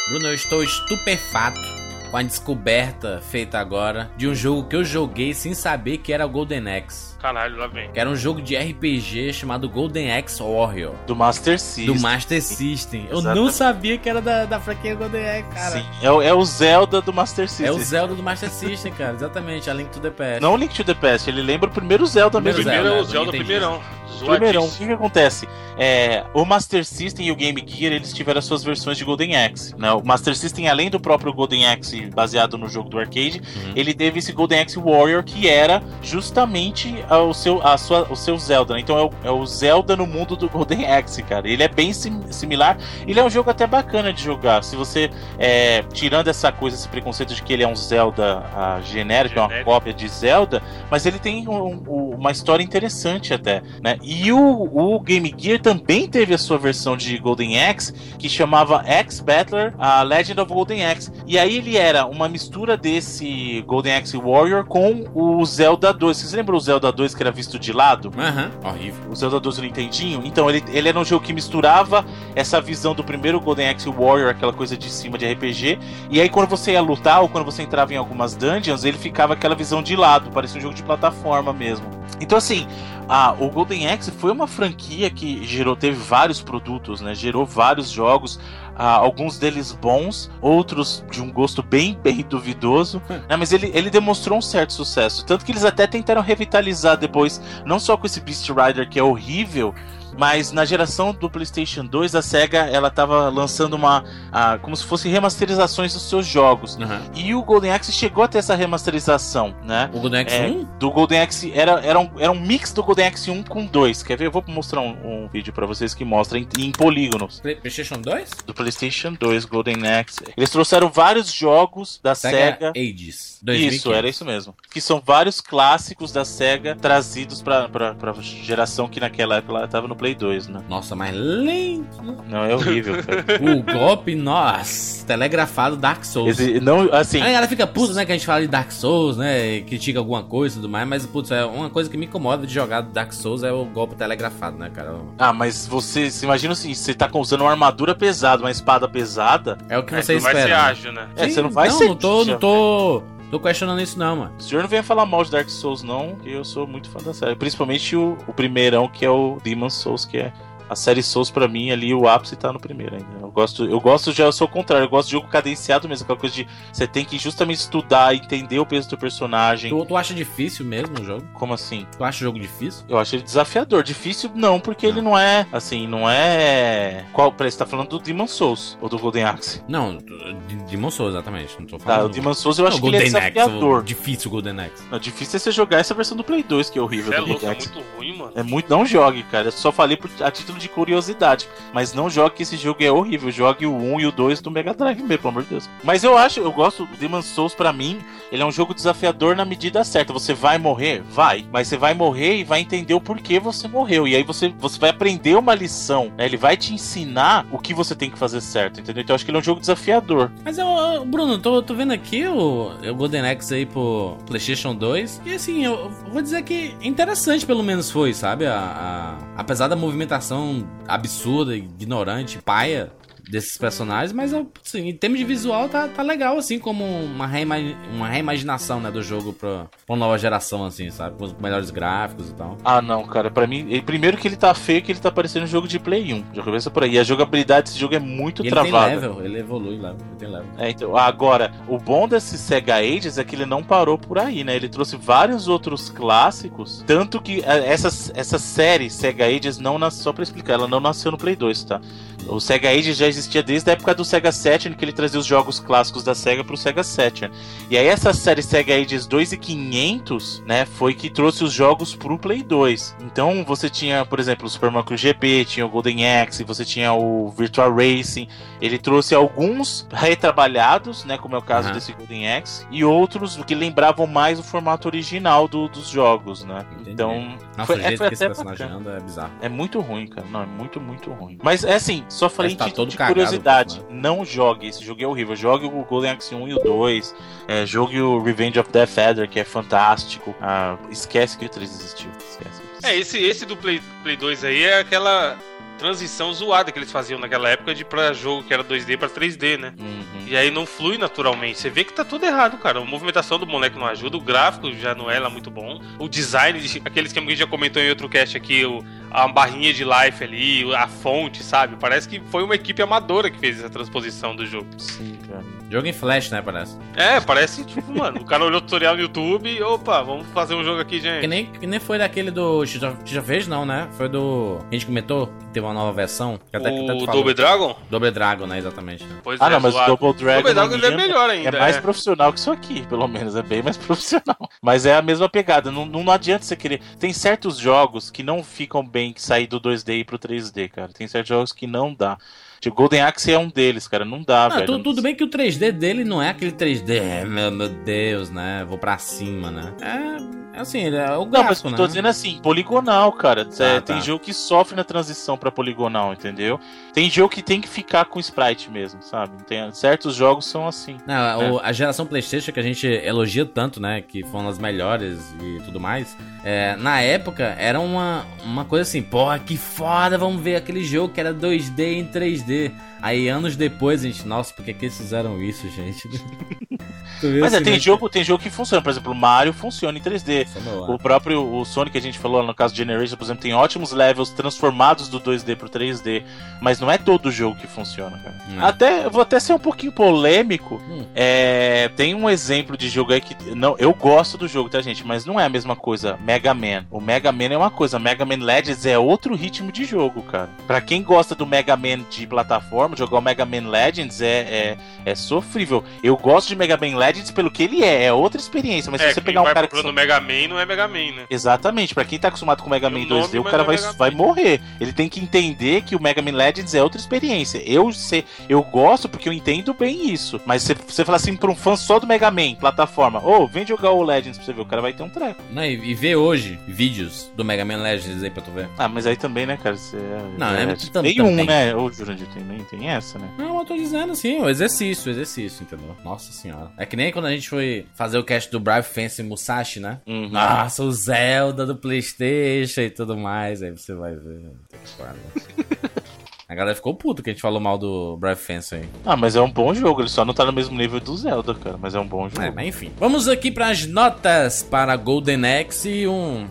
Speaker 1: Bruno, eu estou estupefato com a descoberta feita agora de um jogo que eu joguei sem saber que era o Golden Axe.
Speaker 2: Caralho, lá vem.
Speaker 1: Que era um jogo de RPG chamado Golden Axe Warrior.
Speaker 3: Do Master System.
Speaker 1: Do Master System. Eu não sabia que era da, da franquia Golden Axe, cara.
Speaker 3: Sim, é, o- é o Zelda do Master System.
Speaker 1: É o Zelda do Master System, cara. Exatamente, a Link to the Past.
Speaker 3: Não o Link to the Past, ele lembra o primeiro Zelda
Speaker 1: Primeiro
Speaker 3: mesmo.
Speaker 2: Primeiro é o
Speaker 1: Zelda,
Speaker 2: primeirão.
Speaker 3: Primeirão, o que, que acontece? É, o Master System e o Game Gear eles tiveram as suas versões de Golden Axe. Né? O Master System, além do próprio Golden Axe baseado no jogo do arcade,
Speaker 1: Uhum.
Speaker 3: ele teve esse Golden Axe Warrior que era justamente o seu, a sua, o seu Zelda. né? Então é o, é o Zelda no mundo do Golden Axe, cara. Ele é bem sim- similar. Ele é um jogo até bacana de jogar. Se você, é, tirando essa coisa, esse preconceito de que ele é um Zelda ah, genérico, é uma
Speaker 2: Genérico.
Speaker 3: cópia de Zelda, mas ele tem um- um- uma história interessante até, né? E o, o Game Gear também teve a sua versão de Golden Axe, que chamava X Battler, a Legend of Golden Axe. E aí ele era uma mistura desse Golden Axe Warrior com o Zelda 2. Vocês lembram o Zelda 2 que era visto de lado?
Speaker 1: Aham, horrível.
Speaker 3: o Zelda 2 do Nintendinho. Então, ele, ele era um jogo que misturava essa visão do primeiro Golden Axe Warrior, aquela coisa de cima de RPG. E aí, quando você ia lutar ou quando você entrava em algumas dungeons, ele ficava aquela visão de lado, parecia um jogo de plataforma mesmo. Então, assim, a, o Golden Axe foi uma franquia que gerou, teve vários produtos, né? Gerou vários jogos. Ah, alguns deles bons, outros de um gosto bem, bem duvidoso, né? mas ele, ele demonstrou um certo sucesso. Tanto que eles até tentaram revitalizar depois não só com esse Beast Rider que é horrível, mas na geração do PlayStation 2 a Sega ela tava lançando uma ah, como se fosse remasterizações dos seus jogos.
Speaker 1: Aham.
Speaker 3: E o Golden Axe chegou a ter essa remasterização, né?
Speaker 1: O Golden Axe
Speaker 3: É,
Speaker 1: 1?
Speaker 3: do Golden Axe era, era, um, era um mix do Golden Axe 1 com 2. Quer ver? Eu vou mostrar um, um vídeo pra vocês que mostra em, em polígonos.
Speaker 1: Play- PlayStation 2?
Speaker 3: Do PlayStation 2, Golden Axe. Eles trouxeram vários jogos da
Speaker 1: Sega
Speaker 3: Sega.
Speaker 1: Ages.
Speaker 3: Isso,
Speaker 1: 2015.
Speaker 3: era isso mesmo. Que são vários clássicos da SEGA trazidos pra, pra geração que naquela época ela tava no Play 2, né?
Speaker 1: Nossa, mas lento.
Speaker 3: Não, é horrível, cara.
Speaker 1: O golpe, nossa, telegrafado Dark Souls.
Speaker 3: Esse- não, assim,
Speaker 1: Aí ela fica puta, né, que a gente fala de Dark Souls, né, critica alguma coisa e tudo mais, mas, putz, é uma coisa que me incomoda de jogar Dark Souls é o golpe telegrafado, né, cara?
Speaker 3: ah, mas você, se imagina assim, você tá usando uma armadura pesada, uma espada pesada,
Speaker 1: É o que
Speaker 2: É,
Speaker 1: você
Speaker 2: tu vai ser
Speaker 1: espera. né?
Speaker 2: ágil, né?
Speaker 3: é,
Speaker 1: Sim,
Speaker 3: você não vai
Speaker 1: não,
Speaker 3: ser
Speaker 1: não tô, não tô tô questionando isso não, mano.
Speaker 3: O senhor não venha falar mal de Dark Souls, não, que eu sou muito fã da série. Principalmente o, o primeirão, que é o Demon Souls, que é a série Souls pra mim ali o ápice tá no primeiro ainda. Eu gosto, eu gosto já eu sou o contrário, eu gosto de jogo cadenciado mesmo, aquela coisa de você tem que justamente estudar, entender o peso do personagem.
Speaker 1: Tu, tu acha difícil mesmo o jogo?
Speaker 3: Como assim?
Speaker 1: Tu acha o jogo difícil?
Speaker 3: Eu acho ele desafiador. Difícil não, porque ele não é assim, não é qual, peraí, você tá falando do Demon Souls ou do Golden Axe?
Speaker 1: Não, de Demon Souls exatamente, não tô
Speaker 3: Tá,
Speaker 1: falando.
Speaker 3: o Demon Souls eu acho
Speaker 1: Não,
Speaker 3: que ele é
Speaker 1: Golden Axe,
Speaker 3: desafiador.
Speaker 1: o difícil o Golden Axe.
Speaker 3: Não, difícil é você jogar essa versão do Play 2, que é horrível
Speaker 2: é louco,
Speaker 3: Golden
Speaker 2: é
Speaker 3: Axe.
Speaker 2: muito ruim, mano.
Speaker 3: É muito. Não jogue, cara. Eu só falei por, a título de curiosidade. Mas não jogue que esse jogo é horrível. Jogue o 1 e o 2 do Mega Drive mesmo, pelo amor de Deus. Mas eu acho, eu gosto Demon Souls pra mim. Ele é um jogo desafiador na medida certa. Você vai morrer? Vai. Mas você vai morrer e vai entender o porquê você morreu. E aí você, você vai aprender uma lição. né? Ele vai te ensinar o que você tem que fazer certo, entendeu? Então eu acho que ele é um jogo desafiador.
Speaker 1: Mas eu, eu- Bruno, tô, tô vendo aqui o, o Golden Axe aí pro PlayStation 2. E assim, eu, eu vou dizer que interessante pelo menos foi, sabe? A, a- apesar da movimentação absurda, ignorante, paia desses personagens, mas assim, em termos de visual tá, tá legal, assim, como uma, reima uma reimaginação né, do jogo pra, pra uma nova geração, assim, sabe? Com os melhores gráficos e tal.
Speaker 3: Ah, não, cara. Pra mim, primeiro que ele tá feio, que ele tá parecendo um jogo de Play 1. Já começa por aí. E a jogabilidade desse jogo é muito
Speaker 1: E ele tem
Speaker 3: travada.
Speaker 1: level, ele evolui level, ele tem level.
Speaker 3: É, então, agora, o bom desse Sega Ages é que ele não parou por aí, né? Ele trouxe vários outros clássicos, tanto que é, essa, essa série Sega Ages não nasceu, só pra explicar, ela não nasceu no Play 2, tá? O Sega Ages já existia desde a época do Sega Saturn, que ele trazia os jogos clássicos da Sega pro Sega Saturn. E aí essa série Sega Ages 2 e 500, né, foi que trouxe os jogos pro Play 2. Então você tinha, por exemplo, o Super Mario GP, tinha o Golden Axe, você tinha o Virtual Racing, ele trouxe alguns retrabalhados, né, como é o caso
Speaker 1: Aham.
Speaker 3: desse Golden Axe, e outros que lembravam mais o formato original do- dos jogos, né?
Speaker 1: Entendi.
Speaker 3: Então,
Speaker 1: Nossa,
Speaker 3: foi,
Speaker 1: o
Speaker 3: é,
Speaker 1: jeito
Speaker 3: foi
Speaker 1: que esse
Speaker 3: até
Speaker 1: personagem
Speaker 3: bacana.
Speaker 1: anda é bizarro.
Speaker 3: É muito ruim, cara. Não, é muito, muito ruim. Mas é assim, só falei
Speaker 1: tá
Speaker 3: de
Speaker 1: cagado,
Speaker 3: curiosidade. Não jogue, esse jogo é horrível. Jogue o Golden Axe 1 e o 2. É, jogue o Revenge of Death Adder, que é fantástico. Ah, esquece que o 3 existiu. Esquece.
Speaker 2: É, esse, esse do Play, Play 2 aí é aquela transição zoada que eles faziam naquela época de pra jogo que era 2D pra 3D, né?
Speaker 3: Uhum.
Speaker 2: E aí não flui naturalmente. Você vê que tá tudo errado, cara. A movimentação do moleque não ajuda, o gráfico já não é lá muito bom. O design, de- aquele esquema que a gente já comentou em outro cast aqui, o, a barrinha de life ali, a fonte, sabe? Parece que foi uma equipe amadora que fez essa transposição do jogo.
Speaker 3: Sim, cara.
Speaker 1: Jogo em flash, né, parece.
Speaker 2: É, parece tipo, mano, o cara olhou o tutorial no YouTube e, opa, vamos fazer um jogo aqui,
Speaker 1: Que
Speaker 2: gente.
Speaker 1: nem, que nem foi daquele do. Já, já fez, não, né? Foi do. A gente comentou que teve uma nova versão. Que até, que até
Speaker 2: O. Double Dragon?
Speaker 1: Double Dragon, né? Exatamente.
Speaker 2: Pois
Speaker 3: Ah,
Speaker 2: é,
Speaker 3: não, mas o. Double Dragon.
Speaker 2: Double Dragon é melhor ainda.
Speaker 3: É mais
Speaker 2: é.
Speaker 3: profissional que isso aqui, pelo menos. É bem mais profissional. Mas é a mesma pegada. Não, não, não adianta você querer. Tem certos jogos que não ficam bem que sair do 2D e pro 3D, cara. Tem certos jogos que não dá. Tipo, Golden Axe é um deles, cara. Não dá,
Speaker 1: Ah,
Speaker 3: velho.
Speaker 1: tu- tudo bem que o 3D dele não é aquele 3D, é, meu, meu Deus, né? Vou pra cima, né? É assim, ele é o
Speaker 3: Não,
Speaker 1: né?
Speaker 3: tô dizendo assim, poligonal, cara. É,
Speaker 1: Ah, tá.
Speaker 3: Tem jogo que sofre na transição pra poligonal, entendeu? Tem jogo que tem que ficar com sprite mesmo, sabe? Tem, certos jogos são assim.
Speaker 1: Não, o- a geração PlayStation que a gente elogia tanto, né? Que foram as melhores e tudo mais. é, na época era uma, uma coisa assim, porra, que foda, vamos ver aquele jogo que era 2D em 3D. Aí anos depois a gente, nossa, por que, que eles fizeram isso, gente?
Speaker 3: Mas é,
Speaker 1: assim,
Speaker 3: tem
Speaker 1: né?
Speaker 3: jogo, tem jogo que funciona. Por exemplo, o Mario funciona em 3D.
Speaker 1: Nossa, meu,
Speaker 3: O próprio o Sonic que a gente falou no caso de Generation, por exemplo, tem ótimos levels transformados do 2D pro 3D, mas não é todo jogo que funciona, cara.
Speaker 1: Não.
Speaker 3: Até, vou até ser um pouquinho polêmico.
Speaker 1: Hum.
Speaker 3: É, tem um exemplo de jogo aí que não, eu gosto do jogo, tá gente, mas não é a mesma coisa. Mega Man. O Mega Man é uma coisa, Mega Man Legends é outro ritmo de jogo, cara. Pra quem gosta do Mega Man de plataforma, jogar o Mega Man Legends é, é, é sofrível. Eu gosto de Mega Man Legends pelo que ele é, é outra experiência, mas
Speaker 2: é,
Speaker 3: se você pegar um cara que
Speaker 2: Mega Man não é Mega Man, né?
Speaker 3: Exatamente, pra quem tá acostumado com o Mega Man
Speaker 2: o nome,
Speaker 3: 2D, o cara
Speaker 2: é
Speaker 3: vai,
Speaker 2: Mega
Speaker 3: vai morrer. Ele tem que entender que o Mega Man Legends é outra experiência. Eu sei, eu gosto porque eu entendo bem isso. Mas se você falar assim pra um fã só do Mega Man, plataforma, ô, vem jogar o Legends pra você ver, o cara vai ter um treco.
Speaker 1: Não, e, e ver hoje vídeos do Mega Man Legends aí pra tu ver.
Speaker 3: Ah, mas aí também, né, cara? Você
Speaker 1: Não, é, tam-
Speaker 3: tem um,
Speaker 1: também.
Speaker 3: né? Ô, Jurandir, tem, nem- tem essa, né?
Speaker 1: Não, eu tô dizendo assim, o exercício, o exercício, entendeu? Nossa senhora. É que nem quando a gente foi fazer o cast do Brave Fence Musashi, né?
Speaker 3: Uhum.
Speaker 1: Nossa, o Zelda do Playstation e tudo mais. Aí você vai ver. A galera ficou puto que a gente falou mal do Breath Fence aí.
Speaker 3: Ah, mas é um bom jogo, ele só não tá no mesmo nível do Zelda, cara, mas é um bom jogo.
Speaker 1: É, mas enfim. Vamos aqui para as notas para Golden Axe e um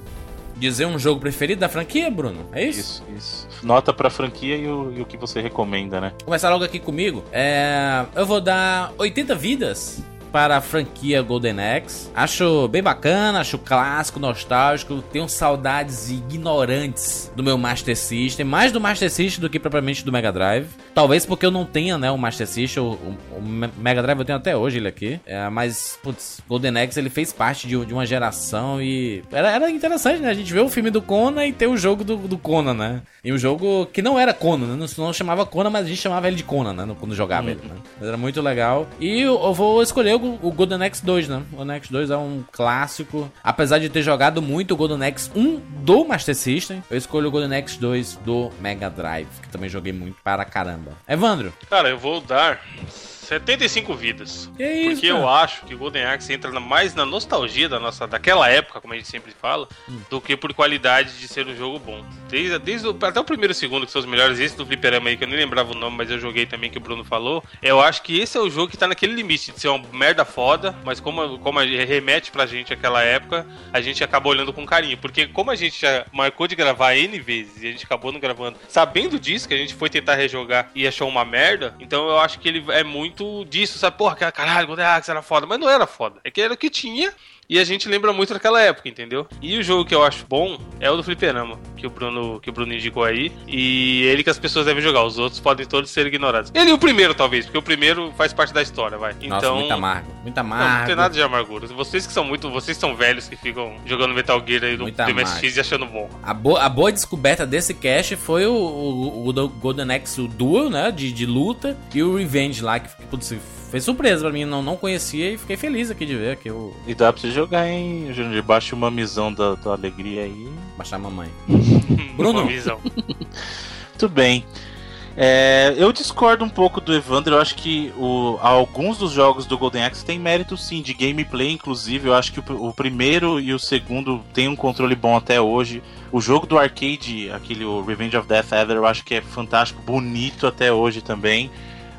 Speaker 1: dizer um jogo preferido da franquia, Bruno? É isso?
Speaker 3: Isso, isso. Nota pra franquia e o, e o que você recomenda, né?
Speaker 1: Começar logo aqui comigo. É, eu vou dar 80 vidas para a franquia Golden Axe. Acho bem bacana, acho clássico, nostálgico. Tenho saudades ignorantes do meu Master System, mais do Master System do que propriamente do Mega Drive. Talvez porque eu não tenha, né, o Master System, o, o, o Mega Drive eu tenho até hoje ele aqui. É, mas, putz, Golden Axe ele fez parte de, de, uma geração e era, era interessante, né? A gente vê o filme do Conan e ter o jogo do, do Conan, né? E um jogo que não era Conan, né? não, não chamava Conan, mas a gente chamava ele de Conan, né? Quando jogava uhum. ele, né? Era muito legal. E eu, eu vou escolher o, o Golden Axe 2, né? O Golden Axe 2 é um clássico. Apesar de ter jogado muito o Golden Axe 1 do Master System, eu escolho o Golden Axe 2 do Mega Drive, que também joguei muito para caramba. Evandro?
Speaker 2: Cara, eu vou dar 75 vidas.
Speaker 1: Que isso,
Speaker 2: porque
Speaker 1: cara?
Speaker 2: eu acho que o Golden Axe entra mais na nostalgia da nossa daquela época, como a gente sempre fala, hum. do que por qualidade de ser um jogo bom. Desde, desde o, até o primeiro e segundo, que são os melhores, esse do Fliperama aí, que eu nem lembrava o nome, mas eu joguei também, que o Bruno falou. Eu acho que esse é o jogo que tá naquele limite de ser uma merda foda, mas como, como remete pra gente aquela época, a gente acaba olhando com carinho. Porque como a gente já marcou de gravar N vezes e a gente acabou não gravando, sabendo disso, que a gente foi tentar rejogar e achou uma merda, então eu acho que ele é muito muito disso, sabe? Porra, caralho, Golden Axe era foda. Mas não era foda. É que era o que tinha e a gente lembra muito daquela época, entendeu? E o jogo que eu acho bom é o do Fliperama, que o Bruno, que o Bruno indicou aí. E ele que as pessoas devem jogar. Os outros podem todos ser ignorados. Ele e o primeiro, talvez, porque o primeiro faz parte da história, vai.
Speaker 1: Nossa,
Speaker 2: então.
Speaker 1: Muito amargo. Muito amargo.
Speaker 2: Não, não tem nada de amargura. Vocês que são muito. Vocês são velhos que ficam jogando Metal Gear aí do, do MSX e achando bom.
Speaker 1: A, bo a boa descoberta desse cast foi o, o, o Golden Axe Duel, né? De, de luta. E o Revenge lá, que putz, foi surpresa pra mim, não, não conhecia e fiquei feliz aqui de ver que eu...
Speaker 3: E dá pra você jogar, hein, Júnior? Baixa uma missão da, da alegria aí.
Speaker 1: Baixar a mamãe.
Speaker 2: Bruno.
Speaker 3: Muito bem. É, eu discordo um pouco do Evandro. Eu acho que o, alguns dos jogos do Golden Axe têm mérito sim, de gameplay, inclusive. Eu acho que o, o, primeiro e o segundo tem um controle bom até hoje. O jogo do arcade, aquele o Revenge of Death Ever, eu acho que é fantástico, bonito até hoje também.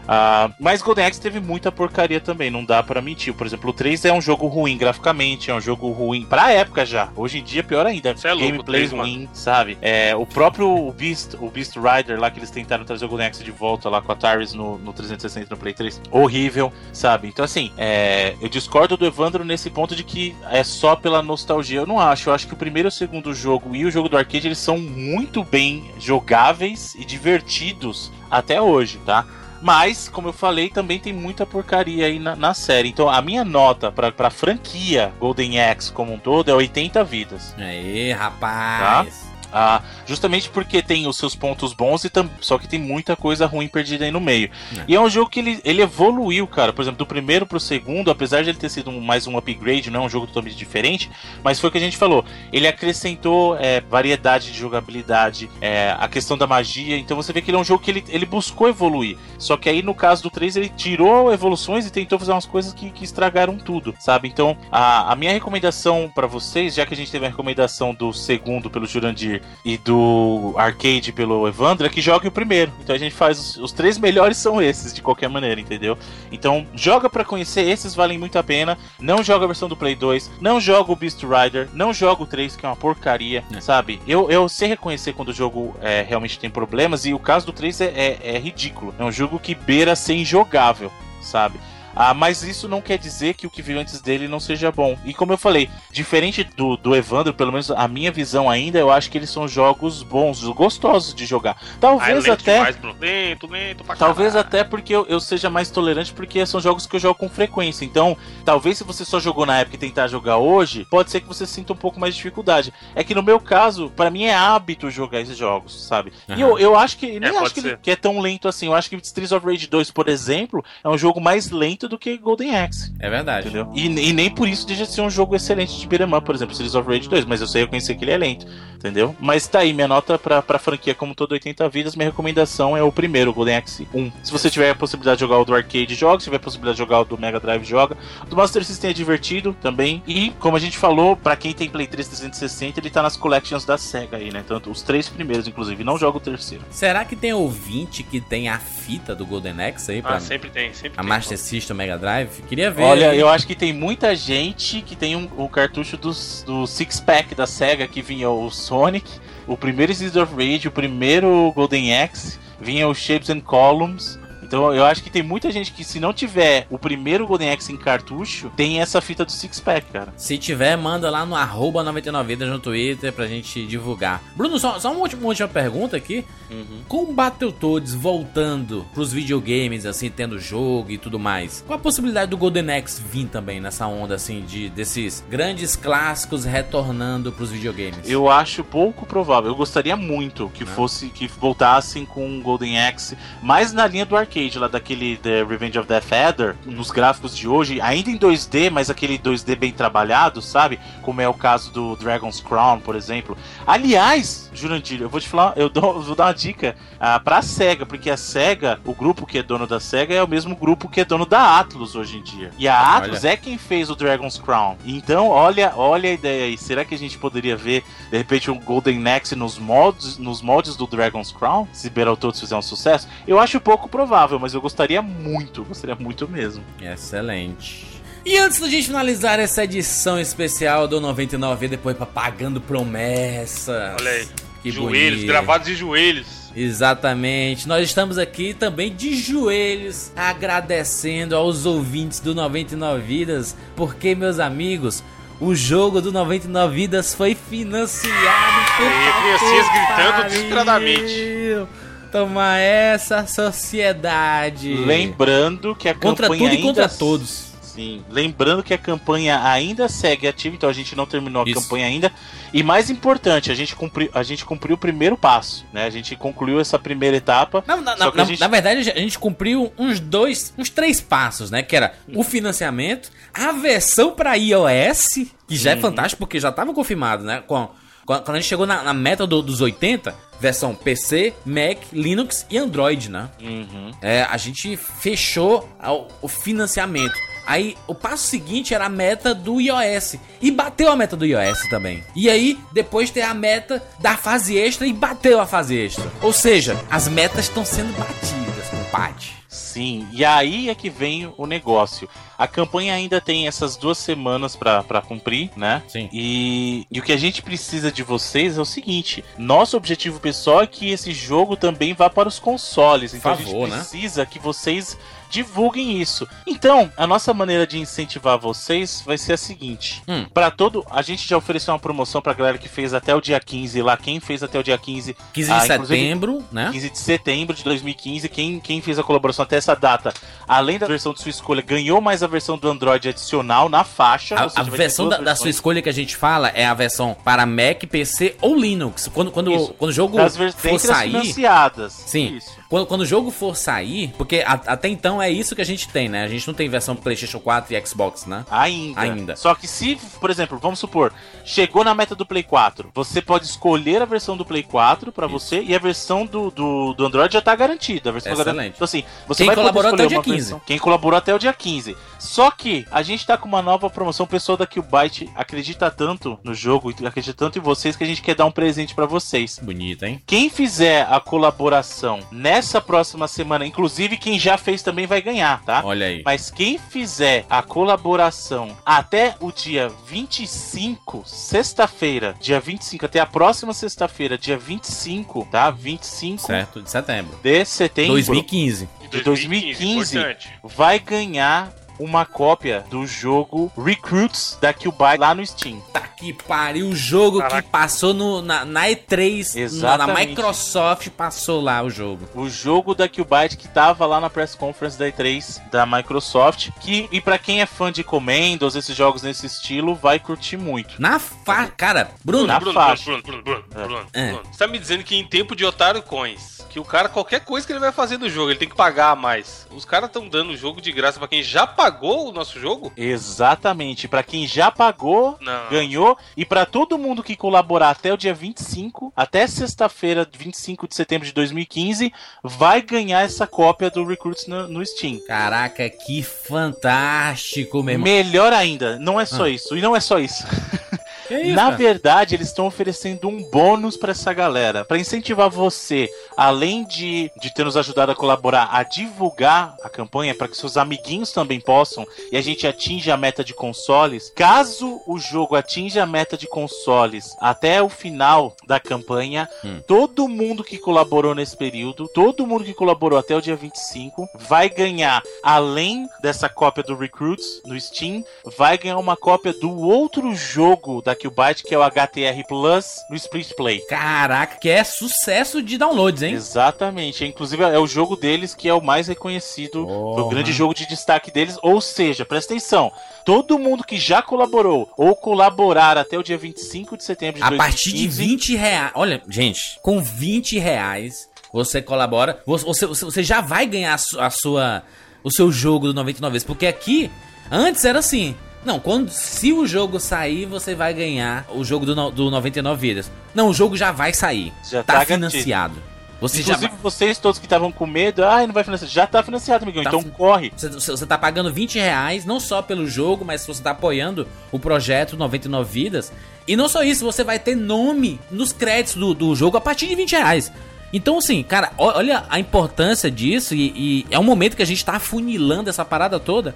Speaker 3: Uh, mas Golden Axe teve muita porcaria também, não dá para mentir. Por exemplo, o 3 é um jogo ruim graficamente, é um jogo ruim pra época já. Hoje em dia, pior ainda.
Speaker 2: é
Speaker 3: Gameplay
Speaker 2: louco,
Speaker 3: ruim, mano. sabe? É, o próprio Beast, o Beast Rider lá que eles tentaram trazer o Golden Axe de volta lá com a Taris no, no 360 no Play 3, horrível, sabe? Então, assim, é, eu discordo do Evandro nesse ponto de que é só pela nostalgia. Eu não acho. Eu acho que o primeiro e o segundo jogo e o jogo do arcade eles são muito bem jogáveis e divertidos até hoje, tá? Mas, como eu falei, também tem muita porcaria aí na, na série. Então, a minha nota pra, pra franquia Golden Axe como um todo é 80 vidas.
Speaker 1: Aí, rapaz.
Speaker 3: Tá? Ah, justamente porque tem os seus pontos bons e tam, só que tem muita coisa ruim perdida aí no meio. É. E é um jogo que ele, ele evoluiu, cara. Por exemplo, do primeiro pro segundo, apesar de ele ter sido um, mais um upgrade, não é um jogo totalmente diferente, mas foi o que a gente falou. Ele acrescentou é, variedade de jogabilidade, é, a questão da magia. Então você vê que ele é um jogo que ele, ele buscou evoluir. Só que aí no caso do 3 ele tirou evoluções e tentou fazer umas coisas que, que estragaram tudo, sabe? Então a, a minha recomendação para vocês, já que a gente teve a recomendação do segundo pelo Jurandir e do arcade pelo Evandro é que jogue o primeiro. Então a gente faz os, os três melhores são esses de qualquer maneira, entendeu? Então joga para conhecer, esses valem muito a pena. Não joga a versão do Play 2, não joga o Beast Rider, não joga o 3 que é uma porcaria, é. sabe? Eu, eu sei reconhecer quando o jogo é, realmente tem problemas e o caso do 3 é, é, é ridículo. É um jogo que beira ser injogável, sabe? Ah, mas isso não quer dizer que o que veio antes dele não seja bom. E como eu falei, diferente do, do Evandro, pelo menos a minha visão ainda, eu acho que eles são jogos bons, gostosos de jogar. Talvez
Speaker 2: ah,
Speaker 3: até.
Speaker 2: Demais, lento, lento
Speaker 3: talvez até porque eu, eu, seja mais tolerante, porque são jogos que eu jogo com frequência. Então, talvez se você só jogou na época e tentar jogar hoje, pode ser que você sinta um pouco mais de dificuldade. É que no meu caso, para mim é hábito jogar esses jogos, sabe? Uhum. E eu, eu acho que. Nem é, acho que, que, é tão lento assim. Eu acho que Streets of Rage 2, por exemplo, é um jogo mais lento lento do que Golden Axe.
Speaker 1: É verdade.
Speaker 3: Entendeu? E, e, nem por isso deixa de ser um jogo excelente de beat'em up, por exemplo, Series of Rage 2, mas eu sei reconhecer que ele é lento, entendeu? Mas tá aí, minha nota pra, pra franquia como todo 80 vidas, minha recomendação é o primeiro, Golden Axe 1. Se você tiver a possibilidade de jogar o do arcade, joga, se tiver a possibilidade de jogar o do Mega Drive, joga. O do Master System é divertido também, e como a gente falou, pra quem tem Play 3 360, ele tá nas collections da SEGA aí, né? Tanto os três primeiros, inclusive, não joga o terceiro.
Speaker 1: Será que tem ouvinte que tem a fita do Golden Axe aí?
Speaker 2: Pra ah, sempre tem, sempre
Speaker 1: a
Speaker 2: tem.
Speaker 1: Master System, Mega Drive? Queria ver.
Speaker 3: Olha, eu acho que tem muita gente que tem um, um cartucho do, do Six Pack da SEGA que vinha o Sonic, o primeiro Seeds of Rage, o primeiro Golden Axe, vinha o Shapes and Columns, então eu acho que tem muita gente que, se não tiver o primeiro Golden Axe em cartucho, tem essa fita do Six Pack, cara.
Speaker 1: Se tiver, manda lá no 99vidas no Twitter pra gente divulgar. Bruno, só, só uma, última, uma última pergunta aqui. Uhum. Com o Battletoads voltando pros videogames, assim, tendo jogo e tudo mais, qual a possibilidade do Golden Axe vir também nessa onda, assim, de desses grandes clássicos retornando pros videogames?
Speaker 3: Eu acho pouco provável. Eu gostaria muito que fosse, que voltassem com o Golden Axe, mais na linha do arcade arcade lá daquele The Revenge of the Feather, nos gráficos de hoje, ainda em 2D, mas aquele 2D bem trabalhado, sabe? Como é o caso do Dragon's Crown, por exemplo. Aliás, Jurandir, eu vou te falar, eu, dou, vou dar uma dica uh, pra SEGA, porque a SEGA, o grupo que é dono da SEGA, é o mesmo grupo que é dono da Atlus hoje em dia. E a Atlus olha. é quem fez o Dragon's Crown. Então, olha, olha a ideia aí. Será que a gente poderia ver, de repente, um Golden Axe nos mods, nos moldes do Dragon's Crown? Se Battletoads fizer um sucesso? Eu acho pouco provável mas eu gostaria muito, gostaria muito mesmo.
Speaker 1: Excelente. E antes da gente finalizar essa edição especial do 99 depois pra Pagando Promessa.
Speaker 2: Olha aí. Que joelhos, bonito. gravados de joelhos.
Speaker 1: Exatamente. Nós estamos aqui também de joelhos agradecendo aos ouvintes do 99 Vidas, porque meus amigos, o jogo do 99 Vidas foi financiado
Speaker 2: por E criancinhas gritando desesperadamente.
Speaker 1: Toma essa sociedade.
Speaker 3: Lembrando que a
Speaker 1: contra
Speaker 3: campanha
Speaker 1: tudo e contra todos.
Speaker 3: Sim, lembrando que a campanha ainda segue ativa, então a gente não terminou a Isso. campanha ainda. E mais importante, a gente cumpriu, a gente cumpriu o primeiro passo, né? A gente concluiu essa primeira etapa.
Speaker 1: Não, na, na, gente... na, verdade, a gente cumpriu uns dois, uns três passos, né? Que era o financiamento, a versão para iOS, que já é uhum. fantástico porque já estava confirmado, né? Com quando a gente chegou na, na meta do, dos 80, versão PC, Mac, Linux e Android, né? Uhum. É, a gente fechou o, o financiamento. Aí o passo seguinte era a meta do iOS. E bateu a meta do iOS também. E aí, depois tem a meta da fase extra e bateu a fase extra. Ou seja, as metas estão sendo batidas, compadre.
Speaker 3: Sim, e aí é que vem o negócio. A campanha ainda tem essas duas semanas para cumprir, né?
Speaker 1: Sim.
Speaker 3: E, e o que a gente precisa de vocês é o seguinte: nosso objetivo pessoal é que esse jogo também vá para os consoles. Então favor, a gente né? precisa né? que vocês divulguem isso. Então, a nossa maneira de incentivar vocês vai ser a seguinte: hum. para todo, a gente já ofereceu uma promoção pra galera que fez até o dia 15 lá, quem fez até o dia 15,
Speaker 1: 15 de ah, setembro, né?
Speaker 3: 15 de setembro de 2015, quem quem fez a colaboração até essa data, além da versão de sua escolha, ganhou mais a versão do Android adicional na faixa.
Speaker 1: A, seja, a versão da, da, sua escolha que a gente fala é a versão para Mac, PC ou Linux. Quando quando, quando o jogo for sair,
Speaker 3: financiadas.
Speaker 1: Sim. Isso. Quando, quando o jogo for sair, porque a, até então é isso que a gente tem, né? A gente não tem versão PlayStation 4 e Xbox, né?
Speaker 3: Ainda. Ainda. Só que se, por exemplo, vamos supor, chegou na meta do Play 4, você pode escolher a versão do Play 4 para você e a versão do, do, do, Android já tá garantida. A versão
Speaker 1: Excelente.
Speaker 3: Então, assim, você
Speaker 1: Quem
Speaker 3: vai
Speaker 1: colaborou até o dia 15. Versão.
Speaker 3: Quem colaborou até o dia 15. Só que a gente tá com uma nova promoção. O pessoal da Byte acredita tanto no jogo, acredita tanto em vocês que a gente quer dar um presente para vocês.
Speaker 1: Bonito, hein?
Speaker 3: Quem fizer a colaboração nessa próxima semana, inclusive quem já fez também vai ganhar, tá?
Speaker 1: Olha aí.
Speaker 3: Mas quem fizer a colaboração até o dia 25, sexta-feira, dia 25, até a próxima sexta-feira, dia 25, tá? 25
Speaker 1: certo, de setembro.
Speaker 3: De setembro.
Speaker 1: 2015.
Speaker 3: De 2015, 2015 vai ganhar uma cópia do jogo Recruits da Qbyte lá no Steam.
Speaker 1: Tá que pariu, o jogo Caraca. que passou no, na, na E3, na, na, Microsoft passou lá o jogo.
Speaker 3: O jogo da Qbyte que tava lá na press conference da E3 da Microsoft, que e para quem é fã de Commandos, esses jogos nesse estilo, vai curtir muito.
Speaker 1: Na fa... Cara, Bruno,
Speaker 2: na Bruno, Bruno, Bruno, Bruno, Bruno, Bruno, Bruno, é. Bruno, Você tá me dizendo que em tempo de Otário Coins que o cara, qualquer coisa que ele vai fazer no jogo, ele tem que pagar a mais. Os caras estão dando o jogo de graça para quem já pagou o nosso jogo?
Speaker 3: Exatamente. para quem já pagou, Não. ganhou. E para todo mundo que colaborar até o dia 25, até sexta-feira, 25 de setembro de 2015, vai ganhar essa cópia do Recruits no, no Steam.
Speaker 1: Caraca, que fantástico,
Speaker 3: meu Melhor ainda, não é só ah. isso. E não é só isso. Isso, Na cara? verdade, eles estão oferecendo um bônus para essa galera, para incentivar você, além de, de ter nos ajudado a colaborar, a divulgar a campanha para que seus amiguinhos também possam e a gente atinja a meta de consoles. Caso o jogo atinja a meta de consoles até o final da campanha, hum. todo mundo que colaborou nesse período, todo mundo que colaborou até o dia 25, vai ganhar, além dessa cópia do Recruits no Steam, vai ganhar uma cópia do outro jogo da Byte, que é o HTR Plus no Split Play.
Speaker 1: Caraca, que é sucesso de downloads, hein?
Speaker 3: Exatamente. Inclusive é o jogo deles que é o mais reconhecido, oh, foi o grande jogo de destaque deles. Ou seja, presta atenção, todo mundo que já colaborou ou colaborar até o dia 25 de setembro de
Speaker 1: A 2015, partir de 20 reais. Olha, gente, com 20 reais você colabora, você, você já vai ganhar a sua, o seu jogo do 99 vezes. Porque aqui, antes era assim. Não, quando se o jogo sair, você vai ganhar o jogo do, do 99 vidas. Não, o jogo já vai sair. Já tá, tá financiado.
Speaker 3: Você Inclusive, já... vocês todos que estavam com medo, ah, não vai financiar. Já tá financiado, amigão. Tá então corre.
Speaker 1: Você, você tá pagando 20 reais, não só pelo jogo, mas você tá apoiando o projeto 99 Vidas. E não só isso, você vai ter nome nos créditos do, do jogo a partir de 20 reais. Então, assim, cara, olha a importância disso e, e, é um momento que a gente tá afunilando essa parada toda.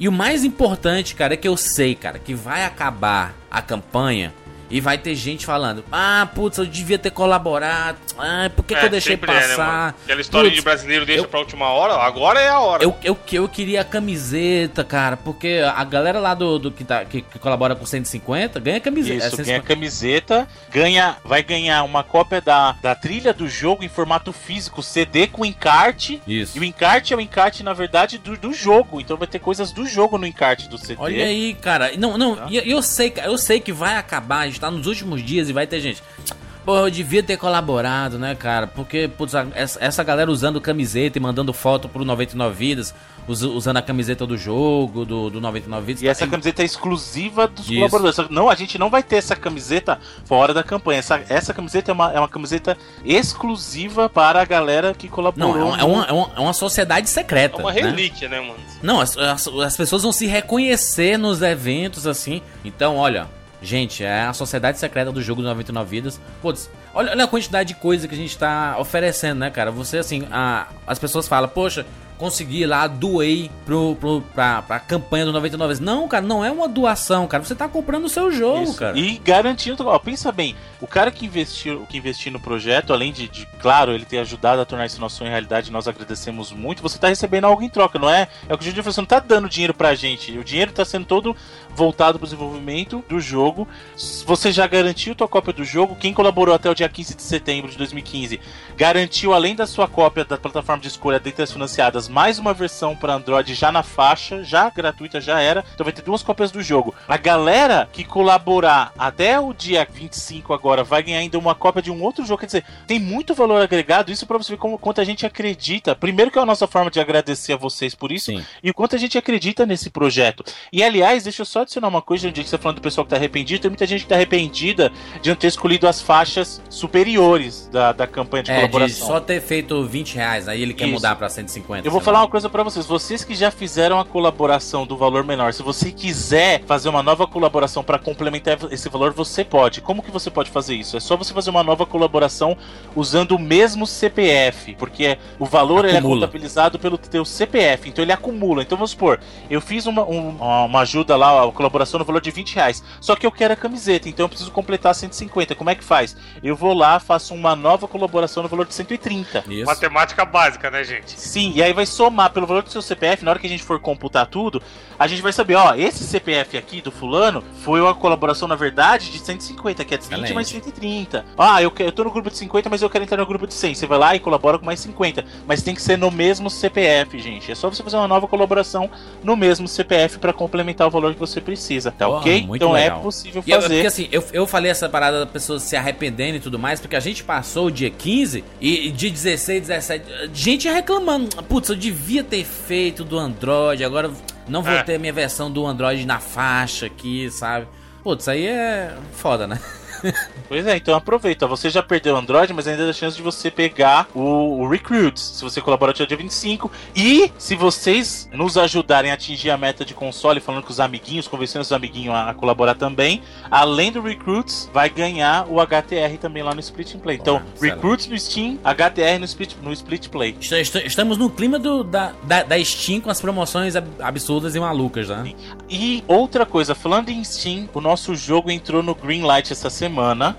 Speaker 1: E o mais importante, cara, é que eu sei, cara, que vai acabar a campanha e vai ter gente falando: Ah, putz, eu devia ter colaborado. Ah, por que, é, que eu deixei passar?
Speaker 2: É, né, Aquela história putz, de brasileiro deixa eu, pra última hora, agora é a hora.
Speaker 1: Eu, eu, eu queria a camiseta, cara, porque a galera lá do, do que, tá, que, que colabora com 150 ganha camiseta.
Speaker 3: Isso, ganha camiseta, ganha, vai ganhar uma cópia da, da trilha do jogo em formato físico, CD com encarte. Isso. E o encarte é o encarte, na verdade, do, do jogo. Então vai ter coisas do jogo no encarte do CD.
Speaker 1: Olha aí, cara. Não, não, tá. eu, eu sei, eu sei que vai acabar, a gente tá nos últimos dias e vai ter gente. Pô, eu devia ter colaborado, né, cara? Porque, putz, essa galera usando camiseta e mandando foto pro 99 Vidas, usando a camiseta do jogo, do, do 99 Vidas.
Speaker 3: E essa camiseta é exclusiva dos Isso. colaboradores. Não, a gente não vai ter essa camiseta fora da campanha. Essa, essa camiseta é uma, é uma camiseta exclusiva para a galera que colaborou.
Speaker 1: Não, é uma, é uma, é uma sociedade secreta. É
Speaker 2: uma né? relíquia, né, né mano?
Speaker 1: Não, as, as, as pessoas vão se reconhecer nos eventos, assim. Então, olha Gente, é a sociedade secreta do jogo do 99 vidas. Putz, olha, olha a quantidade de coisa que a gente tá oferecendo, né, cara? Você, assim, a, as pessoas falam, poxa, consegui lá, doei pro, pro, pra, pra campanha do 99 vezes. Não, cara, não é uma doação, cara. Você tá comprando o seu jogo, Isso. cara.
Speaker 3: E garantindo, ó, pensa bem, o cara que investiu, que investiu no projeto, além de, de, claro, ele ter ajudado a tornar esse nosso sonho realidade, nós agradecemos muito, você tá recebendo algo em troca, não é? É o que a gente falou, você não tá dando dinheiro pra gente. O dinheiro tá sendo todo voltado pro desenvolvimento do jogo. Você já garantiu tua cópia do jogo. Quem colaborou até o dia 15 de setembro de 2015 garantiu, além da sua cópia da plataforma de escolha dentre as financiadas, mais uma versão para Android já na faixa, já gratuita, já era. Então vai ter duas cópias do jogo. A galera que colaborar até o dia 25 agora vai ganhar ainda uma cópia de um outro jogo. Quer dizer, tem muito valor agregado. Isso para você ver como, quanto a gente acredita. Primeiro que é a nossa forma de agradecer a vocês por isso Sim. e o quanto a gente acredita nesse projeto. E aliás, deixa eu só adicionar uma coisa, dia que você tá falando do pessoal que tá arrependido, tem muita gente que tá arrependida de não ter escolhido as faixas superiores da, da campanha de é, colaboração.
Speaker 1: De só ter feito 20 reais, aí ele quer Isso. mudar para 150.
Speaker 3: Eu vou falar uma coisa para vocês, vocês que já fizeram a colaboração do valor menor, se você quiser fazer uma nova colaboração para complementar esse valor, você pode. Como que você pode fazer isso? É só você fazer uma nova colaboração usando o mesmo CPF, porque o valor é contabilizado pelo teu CPF, então ele acumula. Então vamos supor, eu fiz uma, um, uma ajuda lá, a colaboração no valor de 20 reais, só que eu quero a camiseta, então eu preciso completar 150. Como é que faz? Eu vou lá, faço uma nova colaboração no valor de 130.
Speaker 2: Isso. Matemática básica, né, gente?
Speaker 3: Sim, e aí vai vai somar pelo valor do seu CPF, na hora que a gente for computar tudo, a gente vai saber, ó, esse CPF aqui do fulano foi uma colaboração, na verdade, de 150, que é de 20 mais 130. Ah, eu, eu tô no grupo de 50, mas eu quero entrar no grupo de 100. Você vai lá e colabora com mais 50. Mas tem que ser no mesmo CPF, gente. É só você fazer uma nova colaboração no mesmo CPF para complementar o valor que você precisa, tá
Speaker 1: Porra,
Speaker 3: ok?
Speaker 1: Então
Speaker 3: é legal. é possível
Speaker 1: fazer.
Speaker 3: Eu,
Speaker 1: porque assim, eu, eu falei essa parada da pessoa se arrependendo e tudo mais, porque a gente passou o dia 15 e, e dia 16, 17, gente reclamando. Putz, eu devia ter feito do Android, agora não vou é. ter minha versão do Android na faixa aqui, sabe? Putz, aí é foda, né?
Speaker 3: Pois é, então aproveita. Você já perdeu o Android, mas ainda a chance de você pegar o, o Recruits, se você colaborar até o dia 25. E se vocês nos ajudarem a atingir a meta de console, falando com os amiguinhos, convencendo os amiguinhos a, a colaborar também, além do Recruits, vai ganhar o HTR também lá no Split Play. Então, Recruits no Steam, HTR no Split, no Split Play.
Speaker 1: Estamos no clima do, da, da, da Steam com as promoções absurdas e malucas, né?
Speaker 3: E outra coisa, falando em Steam, o nosso jogo entrou no Greenlight essa semana semana.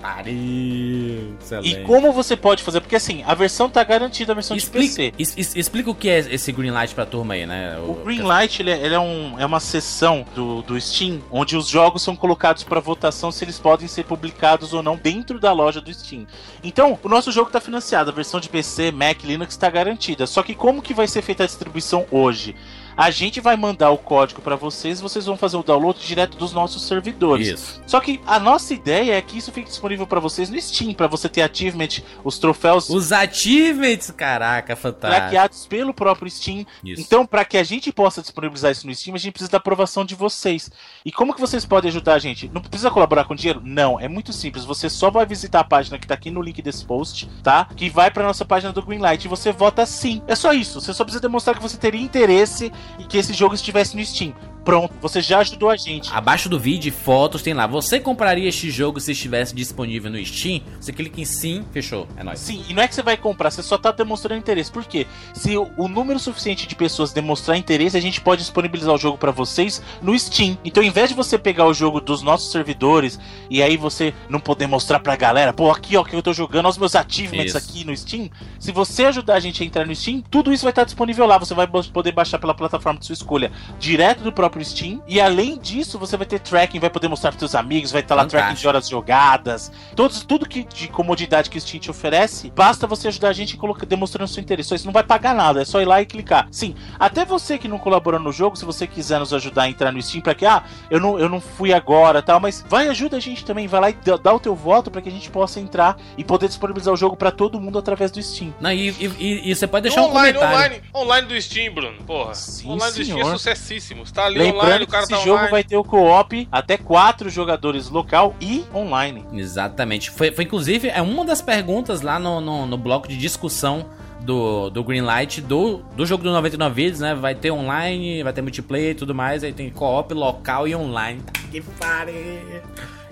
Speaker 3: e como você pode fazer? Porque assim, a versão tá garantida, a versão explica, de PC.
Speaker 1: Es, explica o que é esse Greenlight pra turma aí, né?
Speaker 3: O, o Greenlight ele, é, ele é, um, é uma seção do, do Steam onde os jogos são colocados para votação se eles podem ser publicados ou não dentro da loja do Steam. Então, o nosso jogo tá financiado, a versão de PC, Mac, Linux está garantida. Só que como que vai ser feita a distribuição hoje? A gente vai mandar o código para vocês, vocês vão fazer o download direto dos nossos servidores. Isso. Só que a nossa ideia é que isso fique disponível para vocês no Steam, para você ter achievement, os troféus.
Speaker 1: Os achievements, caraca, fantástico.
Speaker 3: Craqueados pelo próprio Steam. Isso. Então, para que a gente possa disponibilizar isso no Steam, a gente precisa da aprovação de vocês. E como que vocês podem ajudar a gente? Não precisa colaborar com dinheiro? Não, é muito simples. Você só vai visitar a página que tá aqui no link desse post, tá? Que vai para nossa página do Greenlight e você vota sim. É só isso. Você só precisa demonstrar que você teria interesse e que esse jogo estivesse no Steam. Pronto, você já ajudou a gente.
Speaker 1: Abaixo do vídeo, fotos, tem lá. Você compraria este jogo se estivesse disponível no Steam? Você clica em sim, fechou. É nóis.
Speaker 3: Sim, e não é que você vai comprar, você só tá demonstrando interesse. Por quê? Se o, número suficiente de pessoas demonstrar interesse, a gente pode disponibilizar o jogo para vocês no Steam. Então, em vez de você pegar o jogo dos nossos servidores e aí você não poder mostrar pra galera, pô, aqui ó, que eu tô jogando, os meus achievements isso. aqui no Steam. Se você ajudar a gente a entrar no Steam, tudo isso vai estar disponível lá. Você vai poder baixar pela plataforma de sua escolha, direto do próprio próprio Steam. E além disso, você vai ter tracking, vai poder mostrar pros seus amigos, vai estar lá Fantástico. tracking de horas jogadas. Todos, tudo que de comodidade que o Steam te oferece, basta você ajudar a gente colocar, demonstrando seu interesse. Isso não vai pagar nada, é só ir lá e clicar. Sim, até você que não colaborou no jogo, se você quiser nos ajudar a entrar no Steam para que, ah, eu não, eu não fui agora tal, mas vai ajuda a gente também, vai lá e dá, dá o teu voto para que a gente possa entrar e poder disponibilizar o jogo para todo mundo através do Steam.
Speaker 1: Não, e, e, e, você pode deixar online, um comentário.
Speaker 2: Online, online do Steam, Bruno, porra. Sim, online senhor. do Steam é sucessíssimo. Tá ali
Speaker 3: Lembrando o cara esse tá jogo online. vai ter o co-op até quatro jogadores local e online.
Speaker 1: Exatamente. Foi, foi inclusive é uma das perguntas lá no, no, no bloco de discussão do, do Greenlight do, do jogo do 99 Vidas, né? Vai ter online, vai ter multiplayer e tudo mais. Aí tem co-op local e online. Que pare.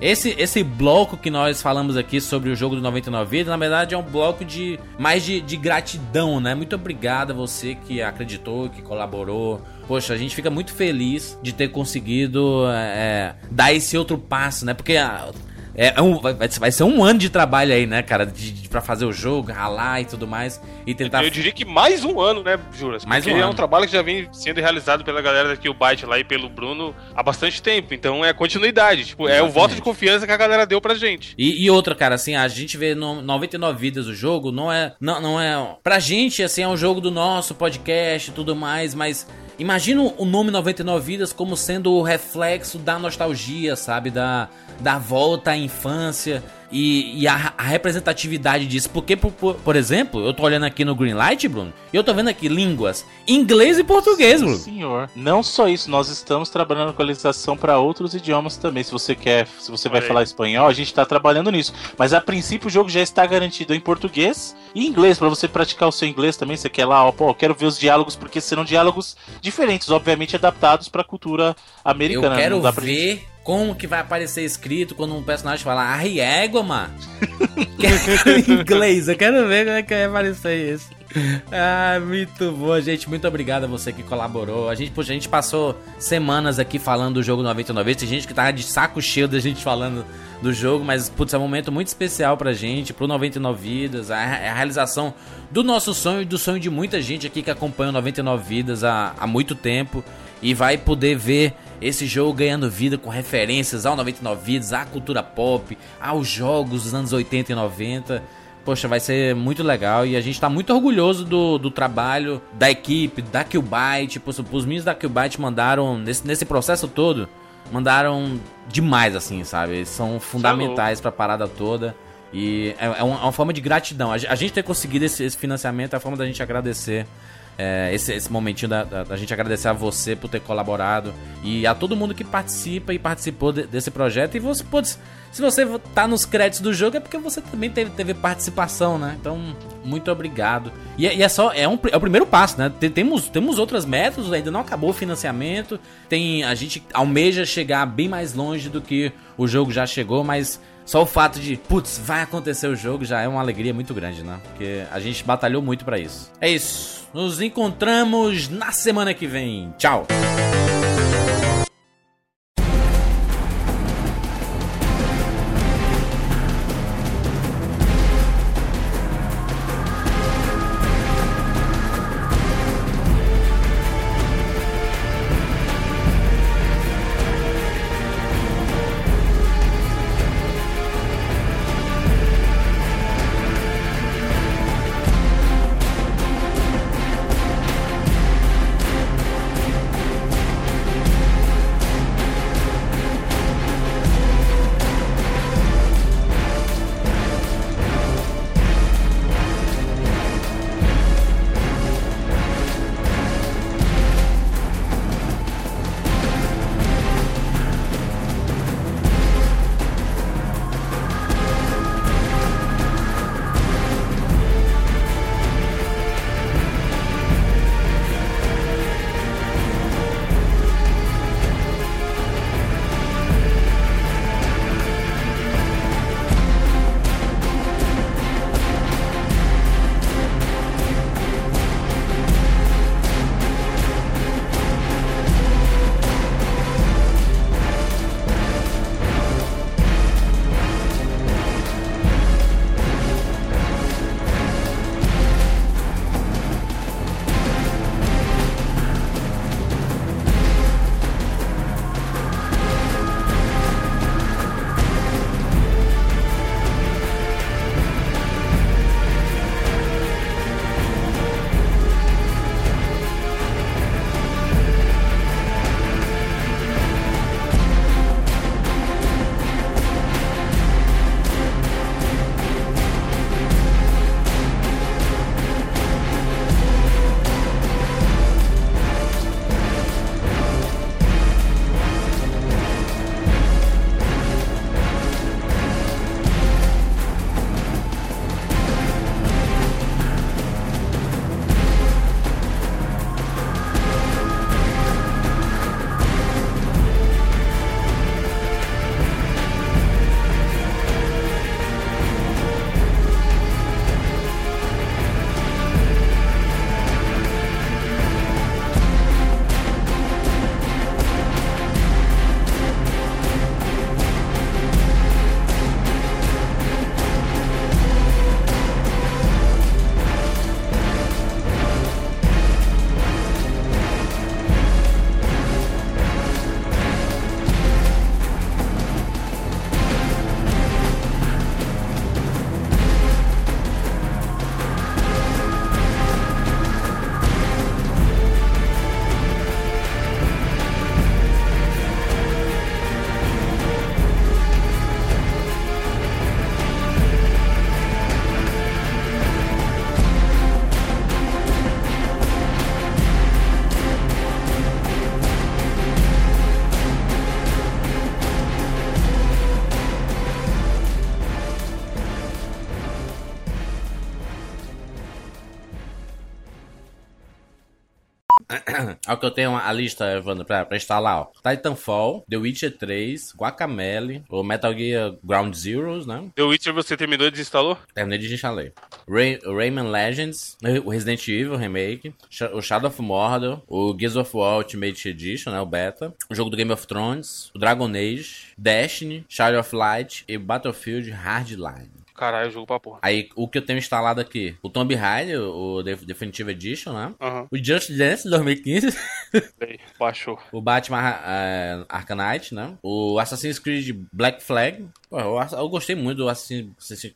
Speaker 1: Esse, esse bloco que nós falamos aqui sobre o jogo do 99 Vidas, na verdade é um bloco de mais de, de gratidão, né? Muito obrigado a você que acreditou, que colaborou. Poxa, a gente fica muito feliz de ter conseguido é, dar esse outro passo, né? Porque a, é, é um, vai, vai, ser um ano de trabalho aí, né, cara? De, de, pra fazer o jogo, ralar e tudo mais. E tentar.
Speaker 2: Eu diria que mais um ano, né, Juras?
Speaker 1: Mais
Speaker 2: Porque
Speaker 1: um
Speaker 2: é
Speaker 1: ano.
Speaker 2: um trabalho que já vem sendo realizado pela galera daqui, o Byte lá e pelo Bruno, há bastante tempo. Então é continuidade. Tipo, Exatamente. é o voto de confiança que a galera deu pra gente.
Speaker 1: E, e, outra, cara, assim, a gente vê no 99 vidas o jogo, não é. Não, não é. Pra gente, assim, é um jogo do nosso podcast e tudo mais, mas Imagina o nome 99 Vidas como sendo o reflexo da nostalgia, sabe? Da, da volta à infância e, e a, a, representatividade disso. Porque, por, por, por, exemplo, eu tô olhando aqui no Greenlight, Bruno, e eu tô vendo aqui línguas inglês e português, Bruno.
Speaker 3: Senhor. Não só isso, nós estamos trabalhando com localização para outros idiomas também. Se você quer, se você vai falar espanhol, a gente tá trabalhando nisso. Mas a princípio o jogo já está garantido em português e inglês, para você praticar o seu inglês também. Você quer lá, ó, pô, eu quero ver os diálogos, porque serão diálogos diferentes, obviamente adaptados para a cultura americana.
Speaker 1: Eu quero ver. Como que vai aparecer escrito quando um personagem fala Arre égua, mano. em inglês, eu quero ver como é que vai aparecer isso. Ah, muito bom, gente. Muito obrigado a você que colaborou. A gente, poxa, a gente passou semanas aqui falando do jogo 99 Tem gente que tava de saco cheio da gente falando do jogo, mas putz, é um momento muito especial pra gente, pro 99 Vidas, a, a realização do nosso sonho e do sonho de muita gente aqui que acompanha o 99 Vidas há, há muito tempo e vai poder ver esse jogo ganhando vida com referências ao 99 Vidas, à cultura pop, aos jogos dos anos 80 e 90. Poxa, vai ser muito legal e a gente tá muito orgulhoso do, do trabalho da equipe, da Killbyte. Os meninos da Killbyte mandaram, nesse, nesse processo todo, mandaram demais, assim, sabe? Eles são fundamentais pra parada toda. E é, é, uma, é uma, forma de gratidão. A, a gente ter conseguido esse, esse, financiamento é a forma da gente agradecer. É, esse, esse momentinho da, da, da, gente agradecer a você por ter colaborado e a todo mundo que participa e participou de, desse projeto. E você pode se você tá nos créditos do jogo é porque você também teve, teve participação, né? Então, muito obrigado. E, é, e é só, é, um, é o primeiro passo, né? Temos, temos outros métodos, ainda não acabou o financiamento. Tem, a gente almeja chegar bem mais longe do que o jogo já chegou, mas só o fato de, putz, vai acontecer o jogo já é uma alegria muito grande, né? Porque a gente batalhou muito para isso. É isso. Nos encontramos na semana que vem. Tchau. Olha que eu tenho a lista, Evandro, pra, pra instalar, ó. Titanfall, The Witcher 3, Guacamele, o Metal Gear Ground Zeroes, né?
Speaker 2: The Witcher você terminou e desinstalou?
Speaker 1: Terminei de instalar. Ray, Rayman Legends, o Resident Evil Remake, o Shadow of Mordor, o Gears of War Ultimate Edition, né, o beta, o jogo do Game of Thrones, o Dragon Age, Destiny, Shadow of Light e Battlefield Hardline.
Speaker 2: Caralho, jogo pra porra.
Speaker 1: Aí, o que eu tenho instalado aqui? O Tomb Raider, o Definitive Edition, né?
Speaker 2: Uhum.
Speaker 1: O Just Dance 2015.
Speaker 2: Aí, baixou.
Speaker 1: o Batman uh, Arcanite, né? O Assassin's Creed Black Flag. Pô, eu, eu, gostei muito do Assassin's,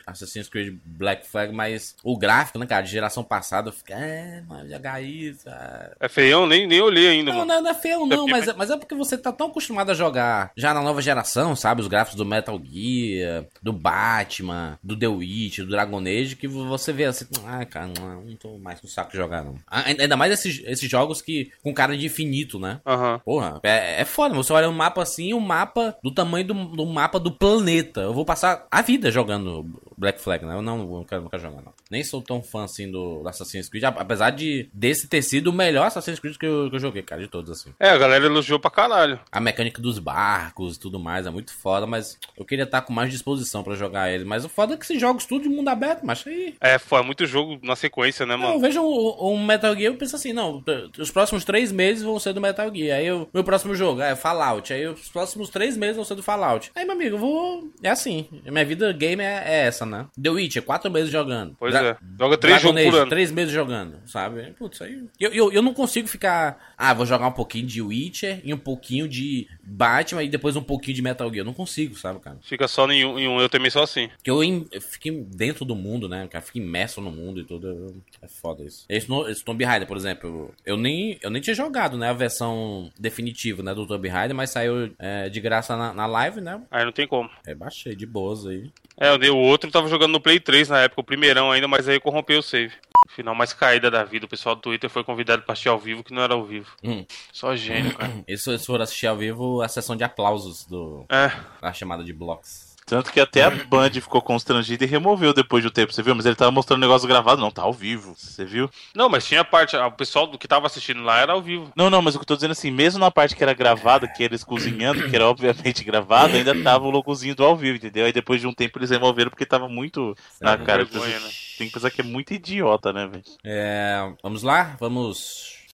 Speaker 1: Assassin's Creed Black Flag, mas o gráfico, né, cara, de geração passada, eu fiquei, é, mano, jogar isso. É,
Speaker 2: é feião? Nem, nem olhei ainda,
Speaker 1: não,
Speaker 2: mano.
Speaker 1: Não, não é feio, não, mas, é, mas é porque você tá tão acostumado a jogar já na nova geração, sabe? Os gráficos do Metal Gear, do Batman, do The Witch, do Dragon Age, que você vê assim, ah, cara, não, não tô mais com saco de jogar, não. Ainda mais esses, esses jogos que com cara de infinito, né?
Speaker 2: Uhum.
Speaker 1: Porra, é, é foda, você olha um mapa assim, um mapa do tamanho do, do mapa do planeta. Eu vou passar a vida jogando Black Flag, né? Eu não, não, quero, quero jogar, não. Nem sou tão fã assim do, Assassin's Creed, apesar de desse ter sido o melhor Assassin's Creed que eu, que eu joguei, cara, de todos, assim.
Speaker 2: É, a galera elogiou pra caralho.
Speaker 1: A mecânica dos barcos e tudo mais é muito foda, mas eu queria estar com mais disposição para jogar ele. Mas o foda é que esses jogos tudo de mundo aberto, mas aí.
Speaker 2: É, foi muito jogo na sequência, né, mano?
Speaker 1: Eu vejo um, um Metal Gear e penso assim, não, os próximos três meses vão ser do Metal Gear. Aí eu, meu próximo jogo é Fallout. Aí os próximos três meses vão ser do Fallout. Aí, meu amigo, eu vou. É assim. Minha vida game é, é essa, né? The Witcher, quatro meses jogando.
Speaker 2: Pois Dra é. Joga três jogos por ano.
Speaker 1: Três meses jogando, sabe? Putz, aí. Eu, eu, eu não consigo ficar. Ah, vou jogar um pouquinho de Witcher e um pouquinho de Batman e depois um pouquinho de Metal Gear. Eu não consigo, sabe, cara?
Speaker 2: Fica só em um, em um. eu também sou assim.
Speaker 1: Que eu, eu fiquei dentro do mundo, né? Cara, fica imerso no mundo e tudo. É foda isso. Esse, esse Tomb Raider, por exemplo, eu nem, eu nem tinha jogado, né? A versão definitiva, né? Do Tomb Raider, mas saiu é, de graça na, na, live, né?
Speaker 2: Aí não tem como.
Speaker 1: É, baixei de boas aí.
Speaker 2: É, o outro tava jogando no Play 3 na época, o primeirão ainda, mas aí corrompeu o save. Final mais caída da vida. O pessoal do Twitter foi convidado pra assistir ao vivo, que não era ao vivo.
Speaker 1: Hum.
Speaker 2: Só gênio, cara.
Speaker 1: Isso, se for assistir ao vivo, a sessão de aplausos do.
Speaker 2: É.
Speaker 1: A chamada de blocos.
Speaker 3: Tanto que até a Band ficou constrangida e removeu depois do tempo, você viu? Mas ele tava mostrando o negócio gravado, não, tá ao vivo, você viu?
Speaker 2: Não, mas tinha a parte, o pessoal do que tava assistindo lá era ao vivo.
Speaker 3: Não, não, mas o que eu tô dizendo assim, mesmo na parte que era gravada, que eles cozinhando, que era obviamente gravado, ainda tava o logozinho do ao vivo, entendeu? Aí depois de um tempo eles removeram porque tava muito na cara. Vergonha, né? Tem que pensar que é muito idiota, né, velho?
Speaker 1: É, vamos lá? Vamos